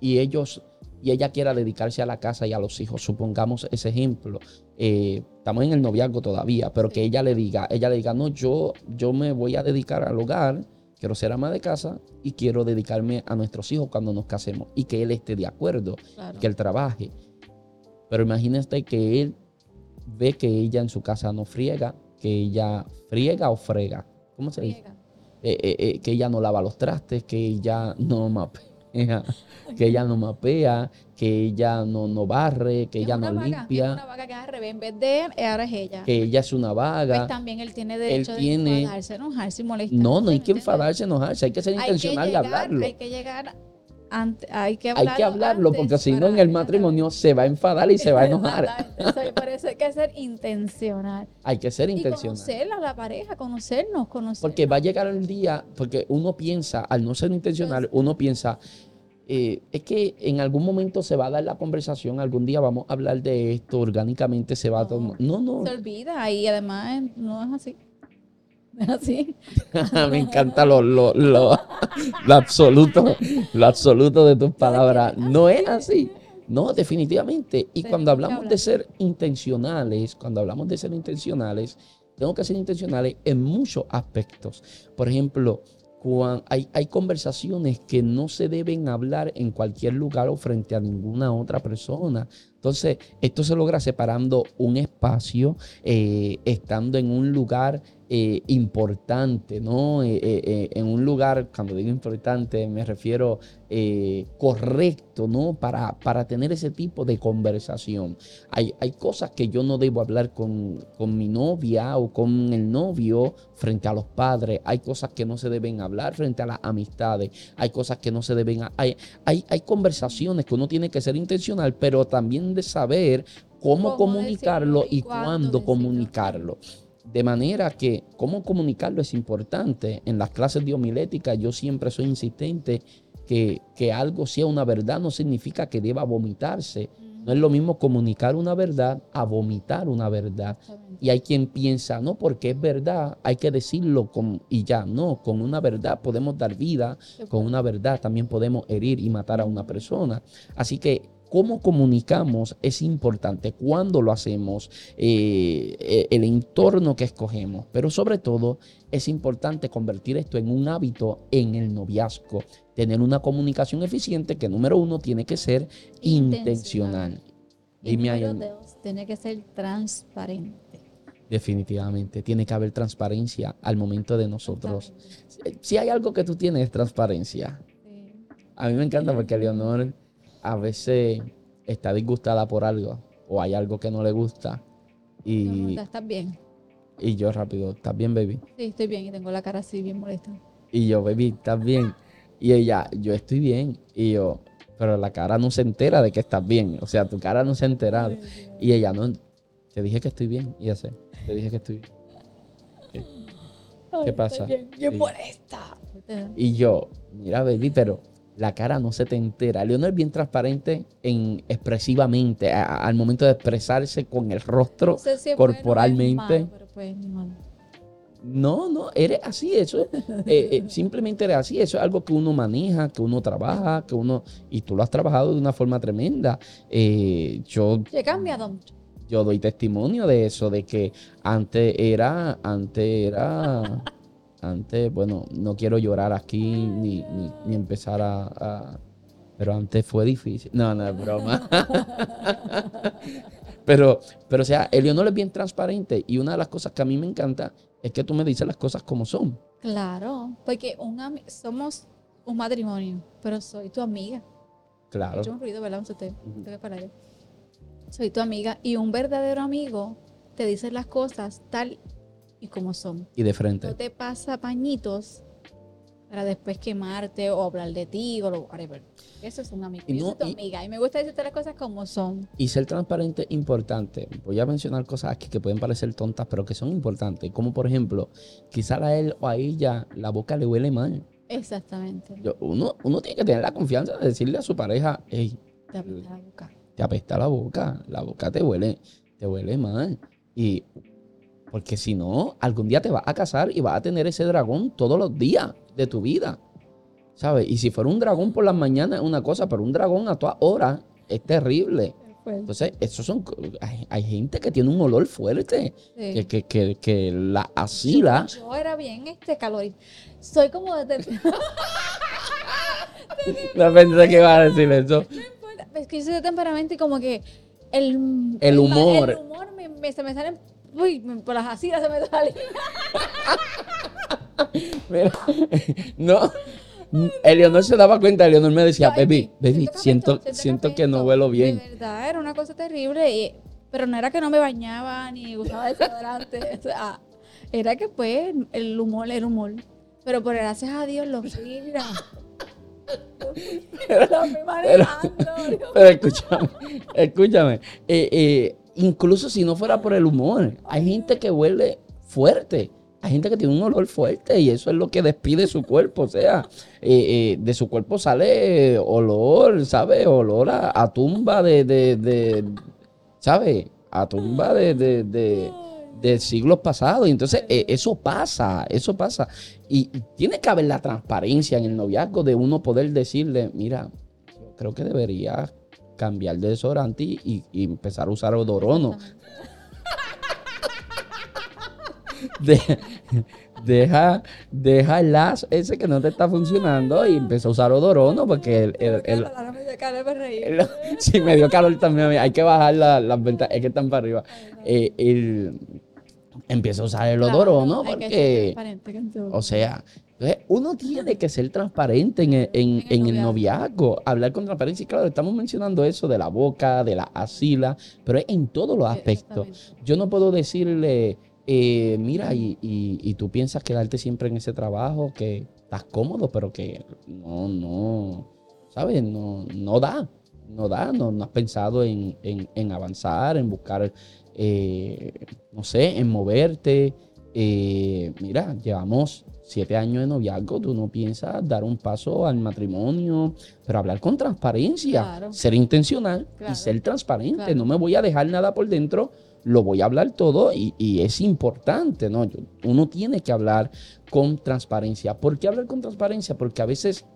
y ellos y ella quiera dedicarse a la casa y a los hijos, supongamos ese ejemplo, eh, estamos en el noviazgo todavía, pero que ella le diga, ella le diga, no, yo, yo me voy a dedicar al hogar, quiero ser ama de casa y quiero dedicarme a nuestros hijos cuando nos casemos y que él esté de acuerdo, que él trabaje. Pero imagínate que él ve que ella en su casa no friega, que ella friega o frega, ¿cómo se dice? Eh, eh, que ella no lava los trastes, que ella no mapea *laughs* que ella no mapea, que ella no, no barre, que ella no limpia. Es una vaga que es al revés, en vez de ahora es ella. Que ella es una vaga. Pues también él tiene derecho de enfadarse, enojarse y molestarse. No, no hay que enfadarse, enojarse, hay que ser intencional de hablarlo. Hay que llegar hay que hablarlo, hay que hablarlo porque si no en el matrimonio se va a enfadar y se va a enojar. *laughs* por eso hay que ser intencional. Hay que ser intencional. Y conocer a la pareja, conocernos, conocernos. Porque va a llegar el día, porque uno piensa, al no ser intencional, uno piensa, eh, es que en algún momento se va a dar la conversación, algún día vamos a hablar de esto, orgánicamente se va a tomar. No, no. Se olvida y además no es así. *laughs* Es así. *laughs* Me encanta lo, lo, lo, absoluto, lo absoluto de tus palabras. No es así. No, definitivamente. Y cuando hablamos de ser intencionales, cuando hablamos de ser intencionales, tengo que ser intencionales en muchos aspectos. Por ejemplo, hay, hay, conversaciones que no se deben hablar en cualquier lugar o frente a ninguna otra persona. Entonces, esto se logra separando un espacio, eh, estando en un lugar eh, importante, ¿no? Eh, eh, en un lugar, cuando digo importante, me refiero correcto, ¿no? Para, para, tener ese tipo de conversación. Hay, hay cosas que yo no debo hablar con, con, mi novia o con el novio frente a los padres. Hay cosas que no se deben hablar frente a las amistades. Hay cosas que no se deben... Hay, hay, hay conversaciones que uno tiene que ser intencional, pero también de saber cómo, comunicarlo y, cuándo comunicarlo. De manera que cómo comunicarlo es importante. En las clases de homilética yo siempre soy insistente que, que algo sea una verdad no significa que deba vomitarse. No es lo mismo comunicar una verdad a vomitar una verdad. Y hay quien piensa, no, porque es verdad, hay que decirlo con, y ya. No, con una verdad podemos dar vida, con una verdad también podemos herir y matar a una persona. Así que cómo comunicamos es importante, cuándo lo hacemos, eh, eh, el entorno que escogemos, pero sobre todo es importante convertir esto en un hábito en el noviazgo, tener una comunicación eficiente que número uno tiene que ser intencional. Y número dos, tiene que ser transparente. Definitivamente, tiene que haber transparencia al momento de nosotros. Si hay algo que tú tienes es transparencia. A mí me encanta porque Leonor a veces está disgustada por algo o hay algo que no le gusta. Y, ¿Estás bien? Y yo rápido, ¿estás bien, baby? Sí, estoy bien y tengo la cara así bien molesta. Y yo, baby, ¿estás bien? Y ella, yo estoy bien. Y yo, pero la cara no se entera de que estás bien. O sea, tu cara no se ha enterado. Y ella, no, te dije que estoy bien. Y ya sé, te dije que estoy bien. ¿Qué, pasa? Bien, bien molesta. Y yo, mira, baby, pero la cara no se te entera. Leonor es bien transparente en expresivamente, al momento de expresarse con el rostro corporalmente. Pues, no, no, eres así, eso, *laughs* eh, eh, simplemente eres así, eso es algo que uno maneja, que uno trabaja, que uno, y tú lo has trabajado de una forma tremenda. Eh, yo... He cambiado mucho. Yo doy testimonio de eso, de que antes era, antes era... *laughs* Antes, bueno, no quiero llorar aquí ni, ni, empezar a, Pero antes fue difícil. No, no es broma. *laughs* pero, pero, o sea, Eleonor es bien transparente y una de las cosas que a mí me encanta es que tú me dices las cosas como son. Claro, porque un somos un matrimonio, pero soy tu amiga. Claro. Yo me he ¿verdad? Usted, para soy tu amiga y un verdadero amigo te dice las cosas tal y como son. Y de frente. No te pasa pañitos para después quemarte o hablar de ti o lo whatever. Eso es un amigo. Y Yo soy tu amiga y me gusta decirte las cosas como son. Y ser transparente es importante. Voy a mencionar cosas aquí que pueden parecer tontas, pero que son importantes. Como por ejemplo, quizá a él o a ella la boca le huele mal. Exactamente. uno, uno tiene que tener la confianza de decirle a su pareja, hey, te apesta la boca. Te apesta la boca. La boca te huele, te huele mal. Y porque si no, algún día te vas a casar y vas a tener ese dragón todos los días de tu vida. ¿Sabes? Y si fuera un dragón por las mañanas es una cosa, pero un dragón a todas horas es terrible. Entonces, esos son, hay, gente que tiene un olor fuerte, que, que, que, que, la asila. Yo, era bien este calor. Soy como de... *laughs* no pensé que iba a decir eso. No importa, es que yo soy de temperamento y como que el, el, humor. El humor me, se me salen Uy, por las asilas se me sale. Mira, no. Eleonor se daba cuenta, Eleonor me decía, baby, baby, siento, siento, que, no huelo bien. De verdad, era una cosa terrible. pero no era que no me bañaba ni usaba desodorante. *laughs* era que pues el humor era humor. Pero por gracias a Dios lo mira. Pero, pero, escúchame, escúchame. Eh, eh, incluso si no fuera por el humor, hay gente que huele fuerte. Hay gente que tiene un olor fuerte y eso es lo que despide su cuerpo. O sea, eh, eh, de su cuerpo sale olor, ¿sabes? Olor a, tumba de, de, de ¿sabes? A tumba de, de, de siglos pasados. Entonces eh, eso pasa, eso pasa. Y tiene que haber la transparencia en el noviazgo de uno poder decirle, mira, creo que debería cambiar de desodorante y, empezar a usar odorono. deja, deja el lazo ese que no te está funcionando y empieza a usar odorono porque el, el, si *laughs* me dio calor también hay que bajar las ventas es que están para arriba. Eh, empieza a usar el odorono porque o sea uno tiene que ser transparente en el, noviazgo, hablar con transparencia. Y claro, estamos mencionando eso de la boca, de la asila, pero es en todos los aspectos. Yo no puedo decirle, eh, mira, y, tú piensas quedarte siempre en ese trabajo, que estás cómodo, pero que no, no, ¿sabes? No, no da, no da, no, has pensado en, avanzar, en buscar, eh, no sé, en moverte. Eh, mira, llevamos siete años de noviazgo, tú no piensas dar un paso al matrimonio, pero hablar con transparencia, ser intencional y ser transparente. No me voy a dejar nada por dentro, lo voy a hablar todo y, es importante, ¿no? uno tiene que hablar con transparencia. ¿Por qué hablar con transparencia? Porque a veces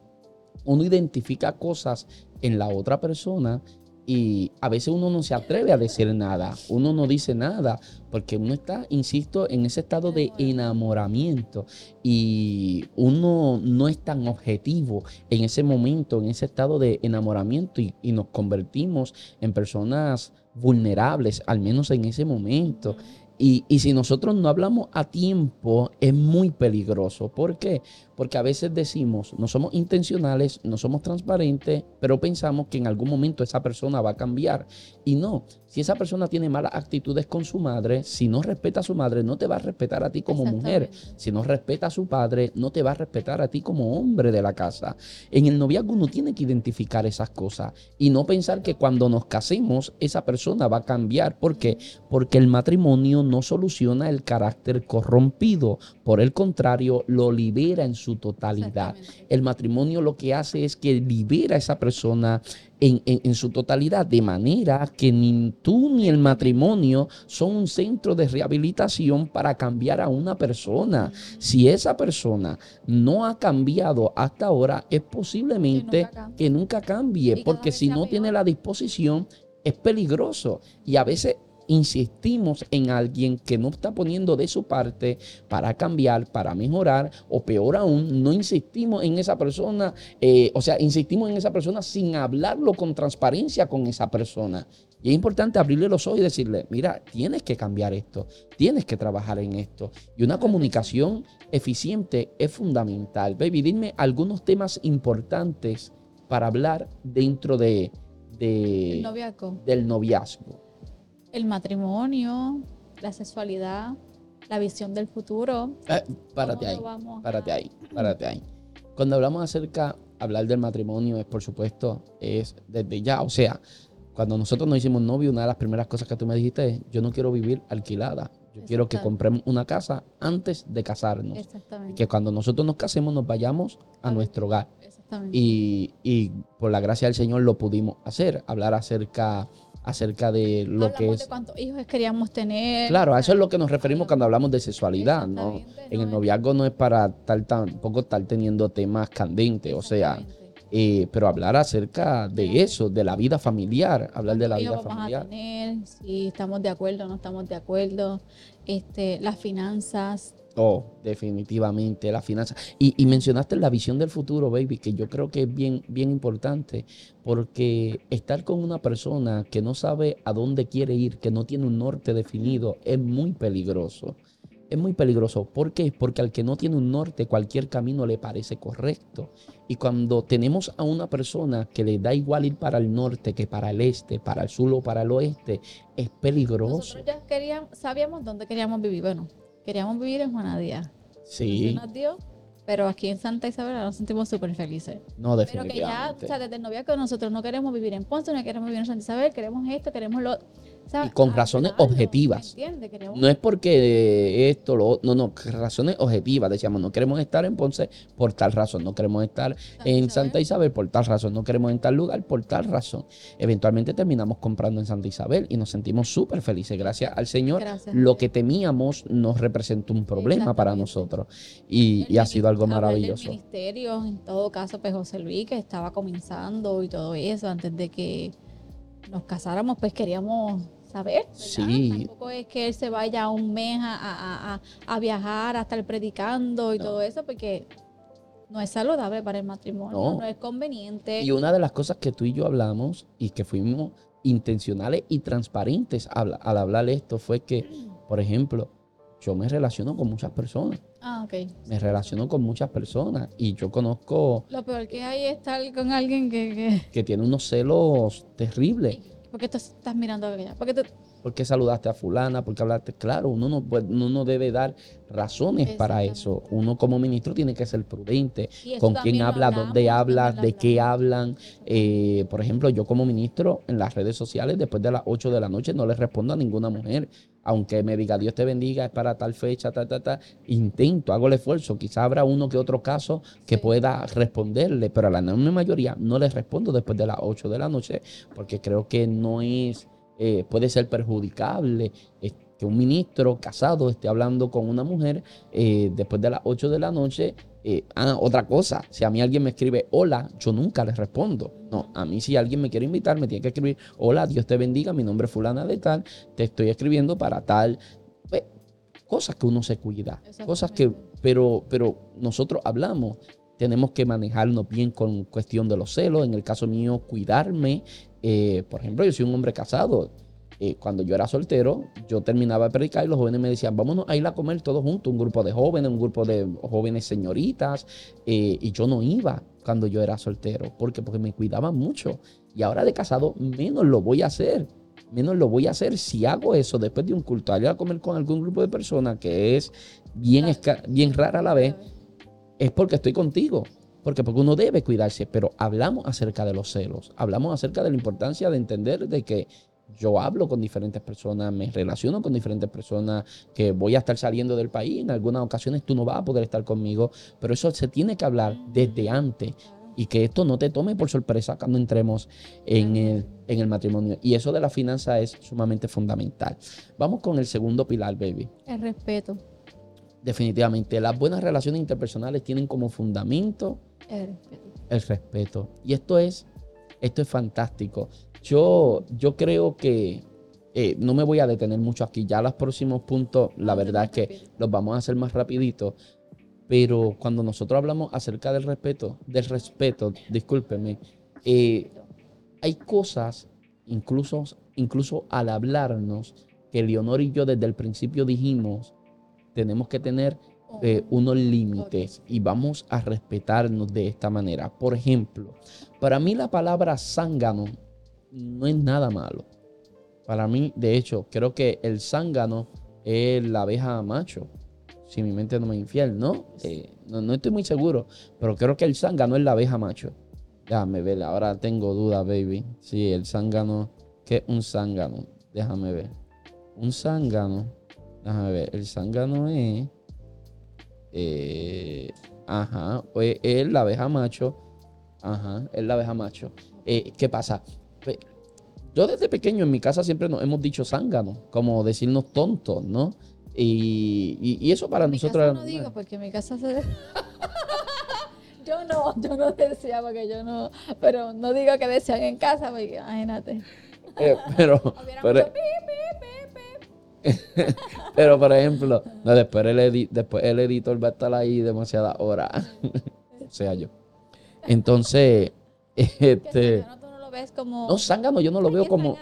uno identifica cosas en la otra persona y a veces uno no se atreve a decir nada, uno no dice nada, porque uno está, insisto, en ese estado de enamoramiento y uno no es tan objetivo en ese momento, en ese estado de enamoramiento y, y nos convertimos en personas vulnerables, al menos en ese momento. Y, si nosotros no hablamos a tiempo, es muy peligroso. ¿Por qué? Porque a veces decimos, no somos intencionales, no somos transparentes, pero pensamos que en algún momento esa persona va a cambiar. Y no, si esa persona tiene malas actitudes con su madre, si no respeta a su madre, no te va a respetar a ti como mujer. Si no respeta a su padre, no te va a respetar a ti como hombre de la casa. En el noviazgo uno tiene que identificar esas cosas y no pensar que cuando nos casemos esa persona va a cambiar. ¿Por qué? Porque el matrimonio no soluciona el carácter corrompido. Por el contrario, lo libera en su totalidad. El matrimonio lo que hace es que libera a esa persona en, su totalidad, de manera que ni tú ni el matrimonio son un centro de rehabilitación para cambiar a una persona. Si esa persona no ha cambiado hasta ahora, es posiblemente que nunca cambie, porque si no tiene la disposición, es peligroso. Y a veces insistimos en alguien que no está poniendo de su parte para cambiar, para mejorar, o peor aún, no insistimos en esa persona, eh, o sea, insistimos en esa persona sin hablarlo con transparencia con esa persona. Y es importante abrirle los ojos y decirle, mira, tienes que cambiar esto, tienes que trabajar en esto. Y una comunicación eficiente es fundamental. Baby, dime algunos temas importantes para hablar dentro de de, noviazgo. del noviazgo. El matrimonio, la sexualidad, la visión del futuro. Eh, párate ahí, párate ahí, párate ahí. Cuando hablamos acerca, hablar del matrimonio es, por supuesto, es desde ya. O sea, cuando nosotros nos hicimos novio, una de las primeras cosas que tú me dijiste es, yo no quiero vivir alquilada. Yo quiero que compremos una casa antes de casarnos. Exactamente. Que cuando nosotros nos casemos nos vayamos a nuestro hogar. Exactamente. Y, y por la gracia del Señor lo pudimos hacer, hablar acerca acerca de lo que es. de cuántos hijos queríamos tener. Claro, a eso es lo que nos referimos cuando hablamos de sexualidad, ¿no? En el noviazgo no es para estar tampoco estar teniendo temas candentes, o sea, eh, pero hablar acerca de eso, de la vida familiar, hablar de la vida familiar. si estamos de acuerdo, no estamos de acuerdo, este, las finanzas, Oh, definitivamente, la finanza. Y, mencionaste la visión del futuro, baby, que yo creo que es bien, bien importante, porque estar con una persona que no sabe a dónde quiere ir, que no tiene un norte definido, es muy peligroso. Es muy peligroso. ¿Por qué? Porque al que no tiene un norte, cualquier camino le parece correcto. Y cuando tenemos a una persona que le da igual ir para el norte que para el este, para el sur o para el oeste, es peligroso. Nosotros ya queríamos, sabíamos dónde queríamos vivir. Bueno, queríamos vivir en Juana Díaz. Sí. Nos dio, pero aquí en Santa Isabel nos sentimos súper felices. No, definitivamente. Pero que ya, o sea, desde el noviazgo nosotros no queremos vivir en Ponce, no queremos vivir en Santa Isabel, queremos esto, queremos lo y con razones objetivas. No es porque esto, lo, no, no, razones objetivas. Decíamos, no queremos estar en Ponce por tal razón, no queremos estar en Santa Isabel por tal razón, no queremos en tal lugar por tal razón. Eventualmente terminamos comprando en Santa Isabel y nos sentimos súper felices. Gracias al Señor, lo que temíamos nos representó un problema para nosotros y, ha sido algo maravilloso. El ministerio, en todo caso, pues José Luis, que estaba comenzando y todo eso, antes de que nos casáramos, pues queríamos saber. Sí. Tampoco es que él se vaya un mes a, viajar, a estar predicando y todo eso, porque no es saludable para el matrimonio, no. es conveniente. Y una de las cosas que tú y yo hablamos y que fuimos intencionales y transparentes al, al hablar esto fue que, por ejemplo, yo me relaciono con muchas personas. Ah, ok. Me relaciono con muchas personas y yo conozco... Lo peor que hay es estar con alguien que... Que, tiene unos celos terribles. ¿Por qué tú estás mirando a ella? ¿Por qué, ¿Por qué saludaste a fulana? ¿Por qué hablaste? Claro, uno no, uno no debe dar razones para eso. Uno como ministro tiene que ser prudente. Con quién habla, dónde habla, de qué hablan. Eh, por ejemplo, yo como ministro en las redes sociales, después de las 8 de la noche, no le respondo a ninguna mujer aunque me diga Dios te bendiga, es para tal fecha, ta, ta, ta, intento, hago el esfuerzo. Quizá habrá uno que otro caso que pueda responderle, pero a la enorme mayoría no les respondo después de las 8 de la noche, porque creo que no es, eh, puede ser perjudicable eh, que un ministro casado esté hablando con una mujer eh, después de las 8 de la noche eh, ah, otra cosa, si a mí alguien me escribe hola, yo nunca le respondo. No, a mí si alguien me quiere invitar, me tiene que escribir hola, Dios te bendiga, mi nombre es fulana de tal, te estoy escribiendo para tal. Pues, cosas que uno se cuida, cosas que, pero, pero nosotros hablamos, tenemos que manejarnos bien con cuestión de los celos, en el caso mío, cuidarme. Eh, por ejemplo, yo soy un hombre casado, eh, cuando yo era soltero, yo terminaba de predicar y los jóvenes me decían, vámonos a ir a comer todos juntos, un grupo de jóvenes, un grupo de jóvenes señoritas, eh, y yo no iba cuando yo era soltero, porque porque me cuidaban mucho. Y ahora de casado, menos lo voy a hacer. Menos lo voy a hacer si hago eso después de un culto, ir a comer con algún grupo de personas que es bien, bien rara a la vez, es porque estoy contigo. Porque, porque uno debe cuidarse, pero hablamos acerca de los celos, hablamos acerca de la importancia de entender de que yo hablo con diferentes personas, me relaciono con diferentes personas, que voy a estar saliendo del país, en algunas ocasiones tú no vas a poder estar conmigo, pero eso se tiene que hablar desde antes y que esto no te tome por sorpresa cuando entremos en el, en el matrimonio. Y eso de la finanza es sumamente fundamental. Vamos con el segundo pilar, baby. El respeto. Definitivamente, las buenas relaciones interpersonales tienen como fundamento el respeto. El respeto. Y esto es, esto es fantástico. Yo, yo creo que eh, no me voy a detener mucho aquí. Ya los próximos puntos, la verdad es que los vamos a hacer más rapidito. Pero cuando nosotros hablamos acerca del respeto, del respeto, discúlpeme, eh, hay cosas, incluso, incluso al hablarnos, que Leonor y yo desde el principio dijimos, tenemos que tener eh, unos límites y vamos a respetarnos de esta manera. Por ejemplo, para mí la palabra zángano no es nada malo. Para mí, de hecho, creo que el zángano es la abeja macho. Si mi mente no me infiel, ¿no? Eh, ¿no? No estoy muy seguro, pero creo que el zángano es la abeja macho. Déjame ver, ahora tengo dudas, baby. Sí, el zángano, ¿qué es un zángano? Déjame ver. Un zángano, déjame ver, el zángano es... Eh, ajá, pues es la abeja macho. Ajá, es la abeja macho. Eh, ¿Qué pasa? Yo desde pequeño en mi casa siempre nos hemos dicho zángano, como decirnos tontos, ¿no? Y, y, eso para en nosotros... Casa no digo, porque en mi casa se... *laughs* yo no, yo no decía porque yo no... Pero no digo que decían en casa, porque imagínate. Eh, pero... *laughs* pero, *laughs* pero por ejemplo, no, después, el después el editor va a estar ahí demasiadas horas. *laughs* o sea, yo. Entonces, este... No, lo ves como... No, zángano yo no lo veo como...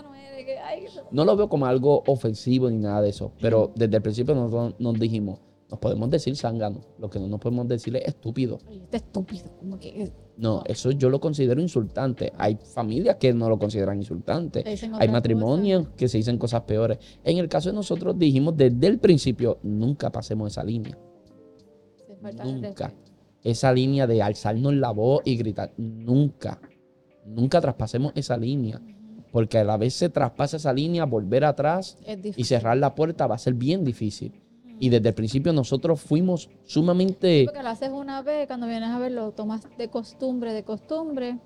No lo veo como algo ofensivo ni nada de eso. Pero desde el principio nosotros nos dijimos, nos podemos decir zángano. Lo que no nos podemos decir es estúpido. Este estúpido, como que... No, eso yo lo considero insultante. Hay familias que no lo consideran insultante. Hay matrimonios que se dicen cosas peores. En el caso de nosotros dijimos desde el principio, nunca pasemos esa línea. Nunca. Esa línea de alzarnos la voz y gritar. Nunca. Nunca traspasemos esa línea. Porque a la vez se traspasa esa línea, volver atrás y cerrar la puerta va a ser bien difícil. Y desde el principio nosotros fuimos sumamente... Porque lo haces una vez, cuando vienes a verlo, tomas de costumbre, de costumbre.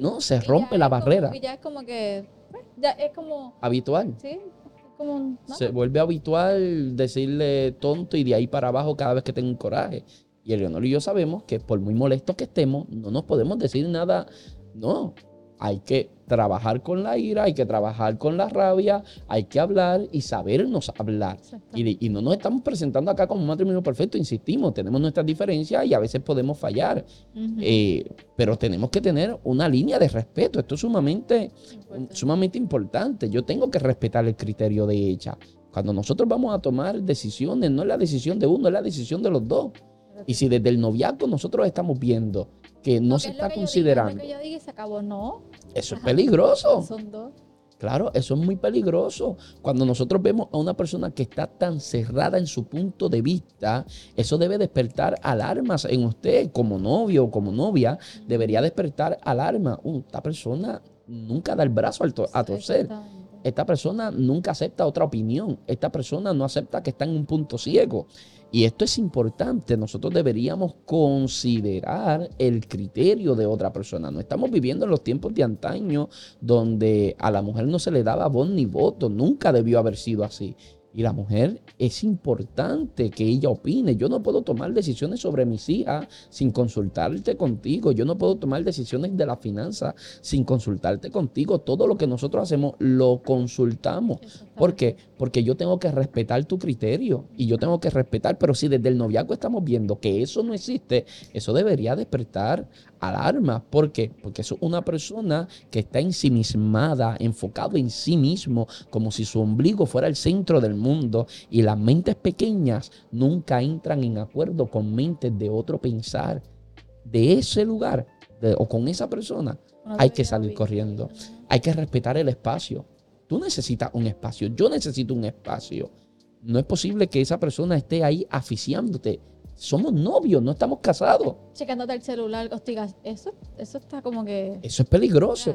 no, se rompe la barrera. y ya es como que... Pues, ya es como... Habitual. Sí. Como, Se vuelve habitual decirle tonto y de ahí para abajo cada vez que tengo un coraje. Y Eleonor y yo sabemos que por muy molestos que estemos, no nos podemos decir nada. No, hay que trabajar con la ira, hay que trabajar con la rabia, hay que hablar y sabernos hablar. Y, no nos estamos presentando acá como un matrimonio perfecto, insistimos, tenemos nuestras diferencias y a veces podemos fallar, eh, pero tenemos que tener una línea de respeto. Esto es sumamente importante. sumamente importante. Yo tengo que respetar el criterio de ella. Cuando nosotros vamos a tomar decisiones, no es la decisión de uno, es la decisión de los dos. Y si desde el noviazgo nosotros estamos viendo que no, se está considerando. se acabó, no. Eso es peligroso. Claro, eso es muy peligroso. Cuando nosotros vemos a una persona que está tan cerrada en su punto de vista, eso debe despertar alarmas en usted como novio o como novia. Debería despertar alarma. Uh, esta persona nunca da el brazo a torcer. Esta persona nunca acepta otra opinión. Esta persona no acepta que está en un punto ciego. Y esto es importante, nosotros deberíamos considerar el criterio de otra persona. No estamos viviendo en los tiempos de antaño donde a la mujer no se le daba voz ni voto, nunca debió haber sido así. Y la mujer es importante que ella opine. Yo no puedo tomar decisiones sobre mis hijas sin consultarte contigo. Yo no puedo tomar decisiones de la finanza sin consultarte contigo. Todo lo que nosotros hacemos lo consultamos. ¿Por qué? Porque yo tengo que respetar tu criterio y yo tengo que respetar. Pero si desde el noviazgo estamos viendo que eso no existe, eso debería despertar alarma. ¿Por qué? Porque es una persona que está ensimismada, enfocado en sí mismo, como si su ombligo fuera el centro del mundo. Y las mentes pequeñas nunca entran en acuerdo con mentes de otro pensar. De ese lugar o con esa persona hay que salir corriendo. Hay que respetar el espacio. Tú necesitas un espacio. Yo necesito un espacio. No es posible que esa persona esté ahí aficiándote somos novios, no estamos casados. Checándote el celular, hostigas, eso, eso está como que... Eso es peligroso.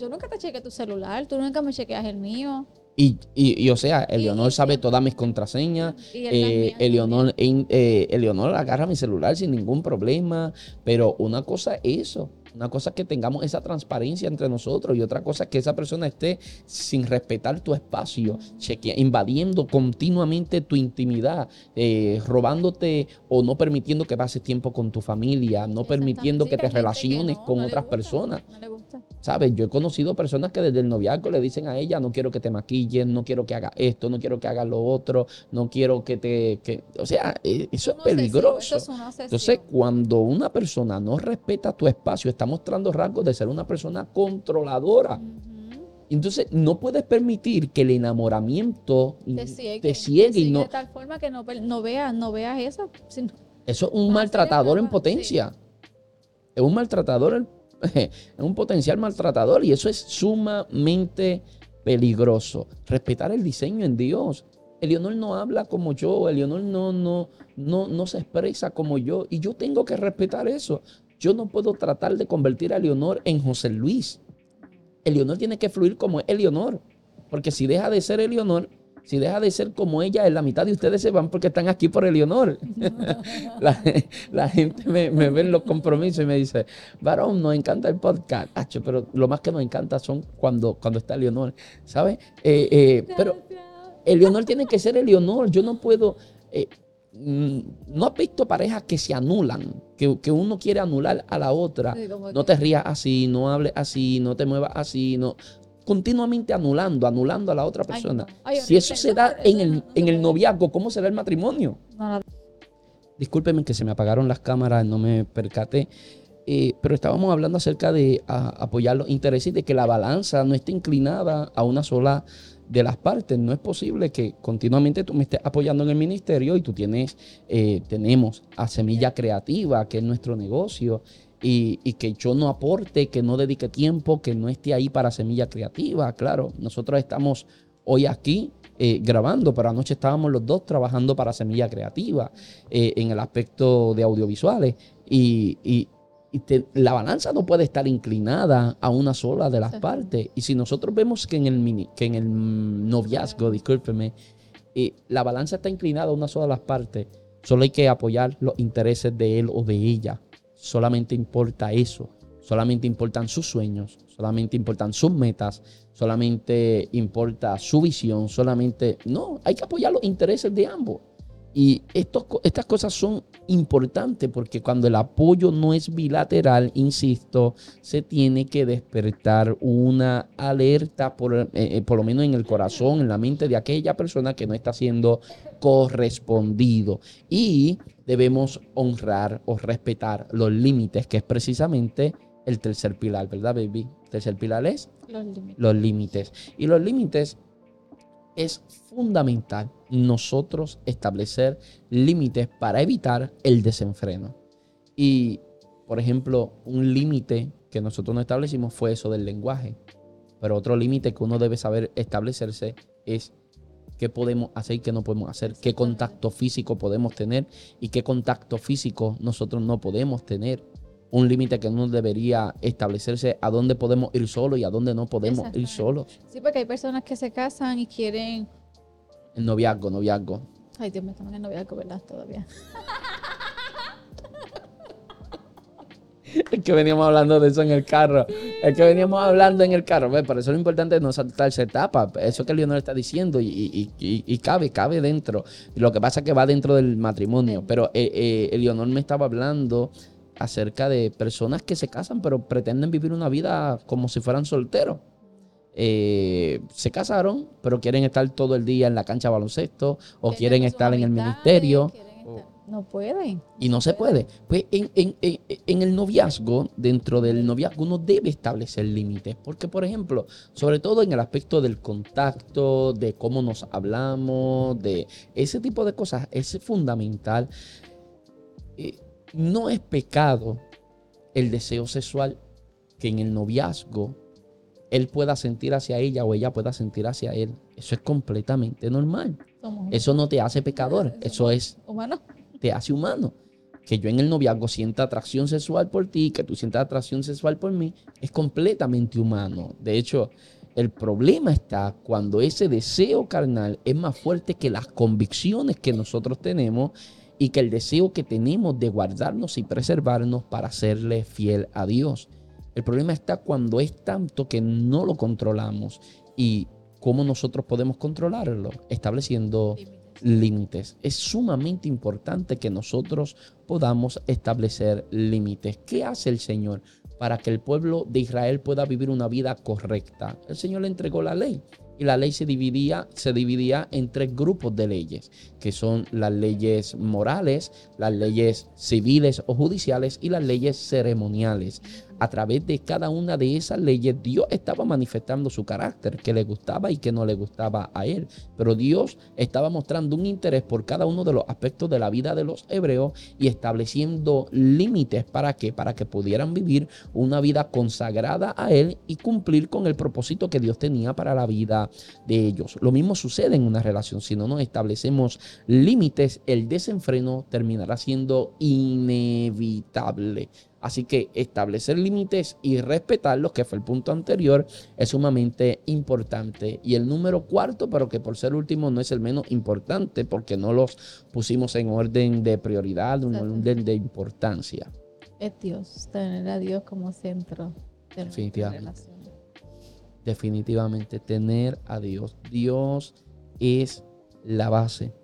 Yo nunca te chequeé tu celular, tú nunca me chequeas el mío. Y, y, o sea, Eleonor sabe todas mis contraseñas. Eh, Eleonor, eh, Eleonor agarra mi celular sin ningún problema. Pero una cosa es eso. Una cosa es que tengamos esa transparencia entre nosotros y otra cosa es que esa persona esté sin respetar tu espacio, invadiendo continuamente tu intimidad, eh, robándote o no permitiendo que pases tiempo con tu familia, no permitiendo que te relaciones con otras personas. ¿Sabes? Yo he conocido personas que desde el noviazgo le dicen a ella, no quiero que te maquilles, no quiero que haga esto, no quiero que haga lo otro, no quiero que te... o sea, eh, eso es peligroso. Entonces, cuando una persona no respeta tu espacio, está mostrando rasgos de ser una persona controladora. Entonces, no puedes permitir que el enamoramiento te ciegue, y no. De tal forma que no, veas, no veas eso. eso es un maltratador en potencia. Es un maltratador es *laughs* un potencial maltratador y eso es sumamente peligroso. Respetar el diseño en Dios. Elionor no habla como yo, Elionor no, no, no, no se expresa como yo y yo tengo que respetar eso. Yo no puedo tratar de convertir a Leonor en José Luis. Eleonor tiene que fluir como Eleonor. Porque si deja de ser Eleonor, si deja de ser como ella, la mitad de ustedes se van porque están aquí por Eleonor. *laughs* la, gente me, ve en los compromisos y me dice, varón, nos encanta el podcast. pero lo más que nos encanta son cuando, cuando está Eleonor. ¿Sabes? Eh, eh, pero Eleonor tiene que ser Eleonor. Yo no puedo... Eh, Mm, no has visto parejas que se anulan, que, uno quiere anular a la otra. no te rías así, no hables así, no te muevas así, no. Continuamente anulando, anulando a la otra persona. si eso se da en el, en el noviazgo, ¿cómo será el matrimonio? Discúlpeme que se me apagaron las cámaras, no me percaté. Eh, pero estábamos hablando acerca de apoyar los intereses y de que la balanza no esté inclinada a una sola de las partes. No es posible que continuamente tú me estés apoyando en el ministerio y tú tienes, eh, tenemos a Semilla Creativa, que es nuestro negocio, y, que yo no aporte, que no dedique tiempo, que no esté ahí para Semilla Creativa. Claro, nosotros estamos hoy aquí eh, grabando, pero anoche estábamos los dos trabajando para Semilla Creativa eh, en el aspecto de audiovisuales. y, la balanza no puede estar inclinada a una sola de las partes. Y si nosotros vemos que en el, que en el noviazgo, discúlpeme, eh, la balanza está inclinada a una sola de las partes, solo hay que apoyar los intereses de él o de ella. Solamente importa eso. Solamente importan sus sueños, solamente importan sus metas, solamente importa su visión, solamente... No, hay que apoyar los intereses de ambos. Y estas cosas son importantes porque cuando el apoyo no es bilateral, insisto, se tiene que despertar una alerta, por, eh, eh, por lo menos en el corazón, en la mente de aquella persona que no está siendo correspondido. Y debemos honrar o respetar los límites, que es precisamente el tercer pilar, ¿verdad, baby? El tercer pilar es los límites. Los límites. Y los límites es fundamental nosotros establecer límites para evitar el desenfreno. Y, por ejemplo, un límite que nosotros no establecimos fue eso del lenguaje. Pero otro límite que uno debe saber establecerse es qué podemos hacer y qué no podemos hacer, qué contacto físico podemos tener y qué contacto físico nosotros no podemos tener un límite que no debería establecerse a dónde podemos ir solos y a dónde no podemos ir solos. Sí, porque hay personas que se casan y quieren... El noviazgo, noviazgo. Ay, Dios, me estamos en el noviazgo, ¿verdad? Todavía. *laughs* es que veníamos hablando de eso en el carro. Es que veníamos hablando en el carro. Por eso lo importante es no saltarse etapa. Eso que Leonor está diciendo y, y, cabe, cabe dentro. Lo que pasa es que va dentro del matrimonio. Pero eh, eh, Leonor me estaba hablando acerca de personas que se casan pero pretenden vivir una vida como si fueran solteros. Eh, se casaron, pero quieren estar todo el día en la cancha de baloncesto o quieren estar en el ministerio. No pueden. Y no se puede. Pues en, en, el noviazgo, dentro del noviazgo, uno debe establecer límites. Porque, por ejemplo, sobre todo en el aspecto del contacto, de cómo nos hablamos, de ese tipo de cosas, es fundamental. Eh, no es pecado el deseo sexual que en el noviazgo él pueda sentir hacia ella o ella pueda sentir hacia él. Eso es completamente normal. Eso no te hace pecador, eso es humano. Te hace humano. Que yo en el noviazgo sienta atracción sexual por ti, que tú sientas atracción sexual por mí, es completamente humano. De hecho, el problema está cuando ese deseo carnal es más fuerte que las convicciones que nosotros tenemos y que el deseo que tenemos de guardarnos y preservarnos para serle fiel a Dios. El problema está cuando es tanto que no lo controlamos y cómo nosotros podemos controlarlo, estableciendo límites. Es sumamente importante que nosotros podamos establecer límites. ¿Qué hace el Señor para que el pueblo de Israel pueda vivir una vida correcta? El Señor le entregó la ley y la ley se dividía, se dividía en tres grupos de leyes, que son las leyes morales, las leyes civiles o judiciales y las leyes ceremoniales. A través de cada una de esas leyes, Dios estaba manifestando su carácter, que le gustaba y que no le gustaba a él. Pero Dios estaba mostrando un interés por cada uno de los aspectos de la vida de los hebreos y estableciendo límites para que para que pudieran vivir una vida consagrada a él y cumplir con el propósito que Dios tenía para la vida de ellos. Lo mismo sucede en una relación, si no nos establecemos límites, el desenfreno terminará siendo inevitable. Así que establecer límites y respetarlos, que fue el punto anterior, es sumamente importante. Y el número cuarto, pero que por ser último no es el menos importante, porque no los pusimos en orden de prioridad, en orden de importancia. Es Dios, tener a Dios como centro de Definitivamente. Definitivamente, tener a Dios. Dios es la base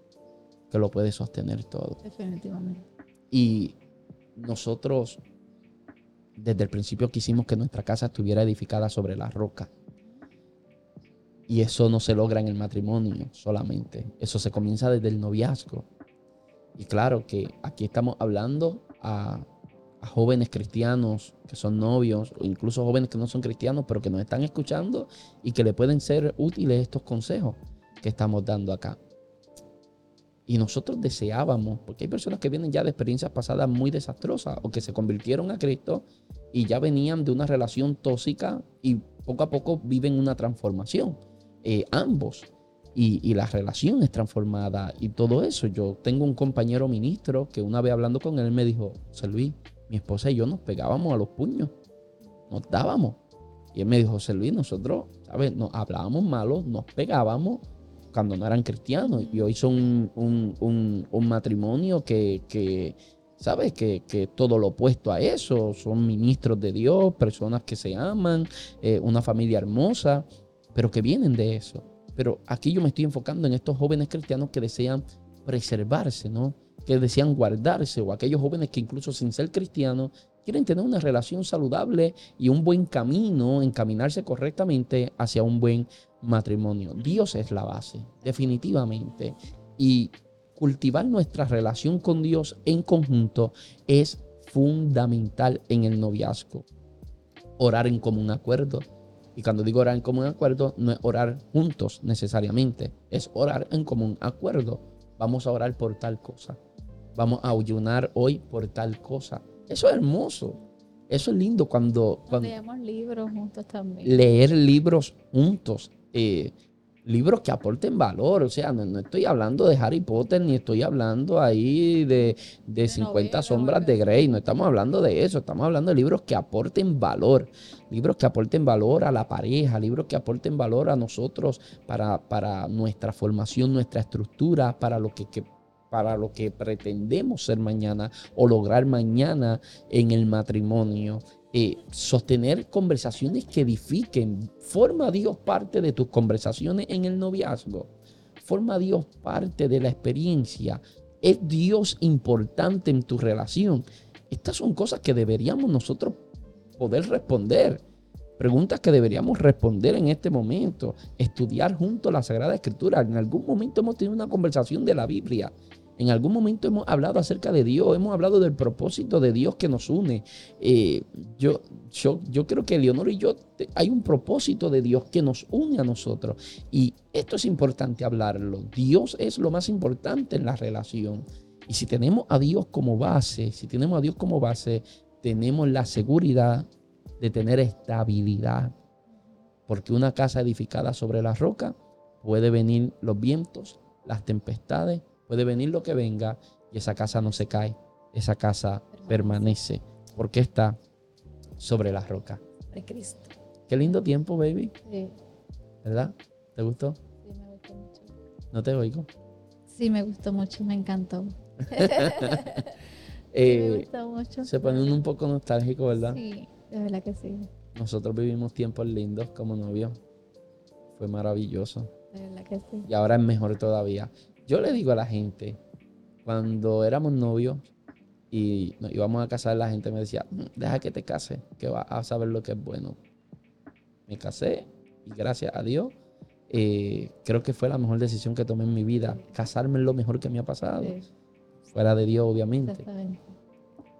que lo puede sostener todo. Definitivamente. Y nosotros desde el principio quisimos que nuestra casa estuviera edificada sobre la roca. Y eso no se logra en el matrimonio solamente. Eso se comienza desde el noviazgo. Y claro que aquí estamos hablando a, jóvenes cristianos que son novios, o incluso jóvenes que no son cristianos, pero que nos están escuchando y que le pueden ser útiles estos consejos que estamos dando acá. Y nosotros deseábamos, porque hay personas que vienen ya de experiencias pasadas muy desastrosas o que se convirtieron a Cristo y ya venían de una relación tóxica y poco a poco viven una transformación, eh, ambos. Y, la relación es transformada y todo eso. Yo tengo un compañero ministro que una vez hablando con él me dijo, José Luis, mi esposa y yo nos pegábamos a los puños, nos dábamos. Y él me dijo, José Luis, nosotros, ¿sabes? Nos hablábamos malos, nos pegábamos cuando no eran cristianos. Y hoy son un, matrimonio que, ¿sabes? Que, que, todo lo opuesto a eso. Son ministros de Dios, personas que se aman, eh, una familia hermosa, pero que vienen de eso. Pero aquí yo me estoy enfocando en estos jóvenes cristianos que desean preservarse, ¿no? Que desean guardarse, o aquellos jóvenes que incluso sin ser cristianos quieren tener una relación saludable y un buen camino, encaminarse correctamente hacia un buen matrimonio. Dios es la base, definitivamente. Y cultivar nuestra relación con Dios en conjunto es fundamental en el noviazgo. Orar en común acuerdo. Y cuando digo orar en común acuerdo, no es orar juntos necesariamente, es orar en común acuerdo. Vamos a orar por tal cosa. Vamos a ayunar hoy por tal cosa. Eso es hermoso. Eso es lindo cuando... cuando Leemos libros juntos también. Leer libros juntos. Eh, libros que aporten valor. O sea, no, estoy hablando de Harry Potter ni estoy hablando ahí de, de, 50 sombras de Grey. No estamos hablando de eso. Estamos hablando de libros que aporten valor. Libros que aporten valor a la pareja. Libros que aporten valor a nosotros para, para nuestra formación, nuestra estructura, para lo que, que para lo que pretendemos ser mañana o lograr mañana en el matrimonio. Eh, sostener conversaciones que edifiquen. Forma a Dios parte de tus conversaciones en el noviazgo. Forma a Dios parte de la experiencia. Es Dios importante en tu relación. Estas son cosas que deberíamos nosotros poder responder. Preguntas que deberíamos responder en este momento. Estudiar junto la Sagrada Escritura. En algún momento hemos tenido una conversación de la Biblia. En algún momento hemos hablado acerca de Dios, hemos hablado del propósito de Dios que nos une. Eh, yo, yo, yo creo que Leonor y yo, hay un propósito de Dios que nos une a nosotros. Y esto es importante hablarlo. Dios es lo más importante en la relación. Y si tenemos a Dios como base, si tenemos a Dios como base, tenemos la seguridad de tener estabilidad. Porque una casa edificada sobre la roca puede venir los vientos, las tempestades, Puede venir lo que venga y esa casa no se cae. Esa casa permanece porque está sobre la roca. De Cristo. Qué lindo tiempo, baby. Sí. ¿Verdad? ¿Te gustó? Sí, me gustó mucho. ¿No te oigo? Sí, me gustó mucho, me encantó. *laughs* Eh, me gustó mucho. Se pone un poco nostálgico, ¿verdad? Sí, de verdad que sí. Nosotros vivimos tiempos lindos como novios. Fue maravilloso. De verdad que sí. Y ahora es mejor todavía. Yo le digo a la gente, cuando éramos novios y nos íbamos a casar, la gente me decía, mm, deja que te case, que vas a saber lo que es bueno. Me casé y gracias a Dios, eh, creo que fue la mejor decisión que tomé en mi vida. Casarme es lo mejor que me ha pasado. Fuera de Dios, obviamente.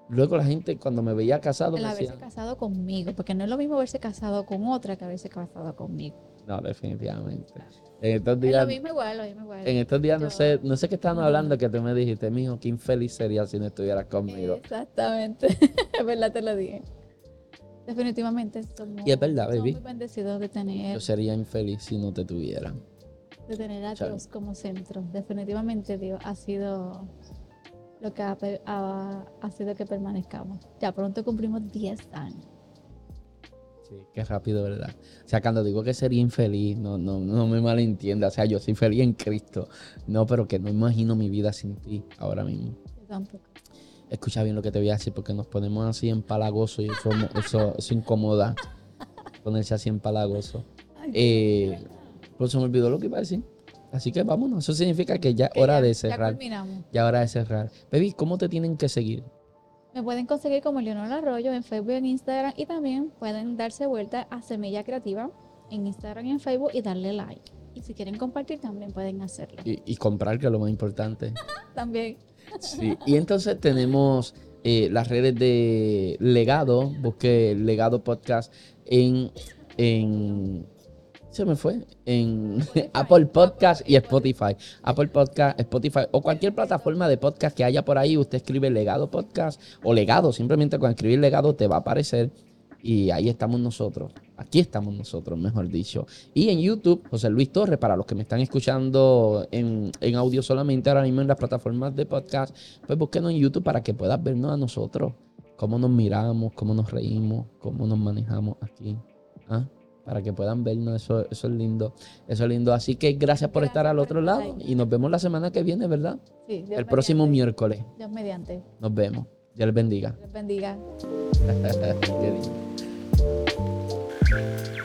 luego la gente cuando me veía casado El me haberse decía, casado conmigo, porque no es lo mismo haberse casado con otra que haberse casado conmigo. no, definitivamente. En estos Es días, lo mismo igual, lo mismo igual. en estos días no sé, no sé qué estaban hablando que tú me dijiste, mijo, qué infeliz sería si no estuvieras conmigo. Exactamente, *laughs* es verdad te lo dije. Definitivamente somos, Y es verdad, baby. muy bendecidos de tener, Yo sería infeliz si no te tuviera. de tener a. Dios como centro. Definitivamente Dios ha sido lo que ha, ha, ha sido que permanezcamos. Ya pronto cumplimos 10 años. Sí, qué rápido, ¿verdad? O sea, cuando digo que sería infeliz, no, no, no me malentienda. O sea, yo soy feliz en Cristo. No, pero que no imagino mi vida sin ti ahora mismo. Yo tampoco. Escucha bien lo que te voy a decir, porque nos ponemos así empalagoso y eso, eso, eso incomoda. Ponerse así empalagoso. Eh, pues se me olvidó lo que iba a decir. Así que vámonos. Eso significa que ya es hora ya- de Ya cerrar. culminamos. Ya hora de cerrar. Baby, ¿cómo te tienen que seguir? Me pueden conseguir como Leonor Arroyo en Facebook y en Instagram y también pueden darse vuelta a Semilla Creativa en Instagram y en Facebook y darle like. Y si quieren compartir también pueden hacerlo. Y, y comprar, que es lo más importante. *laughs* También. Sí, y entonces tenemos eh, las redes de Legado, busqué Legado Podcast en, en se me fue, en *laughs* Apple Podcast y Spotify. Apple Podcast, Spotify o cualquier plataforma de podcast que haya por ahí, usted escribe Legado Podcast o Legado, simplemente con escribir Legado te va a aparecer y ahí estamos nosotros. Aquí estamos nosotros, mejor dicho. Y en YouTube, José Luis Torres, para los que me están escuchando en, en audio solamente ahora mismo en las plataformas de podcast, pues búsquenos en YouTube para que puedas vernos a nosotros, cómo nos miramos, cómo nos reímos, cómo nos manejamos aquí. ¿ah? Para que puedan vernos, eso, eso es lindo. Eso es lindo. Así que gracias por Gracias estar al por otro lado ahí. y nos vemos la semana que viene, ¿verdad? Sí, Dios El próximo miércoles. Dios mediante. Nos vemos. Dios les bendiga. Les bendiga. *laughs*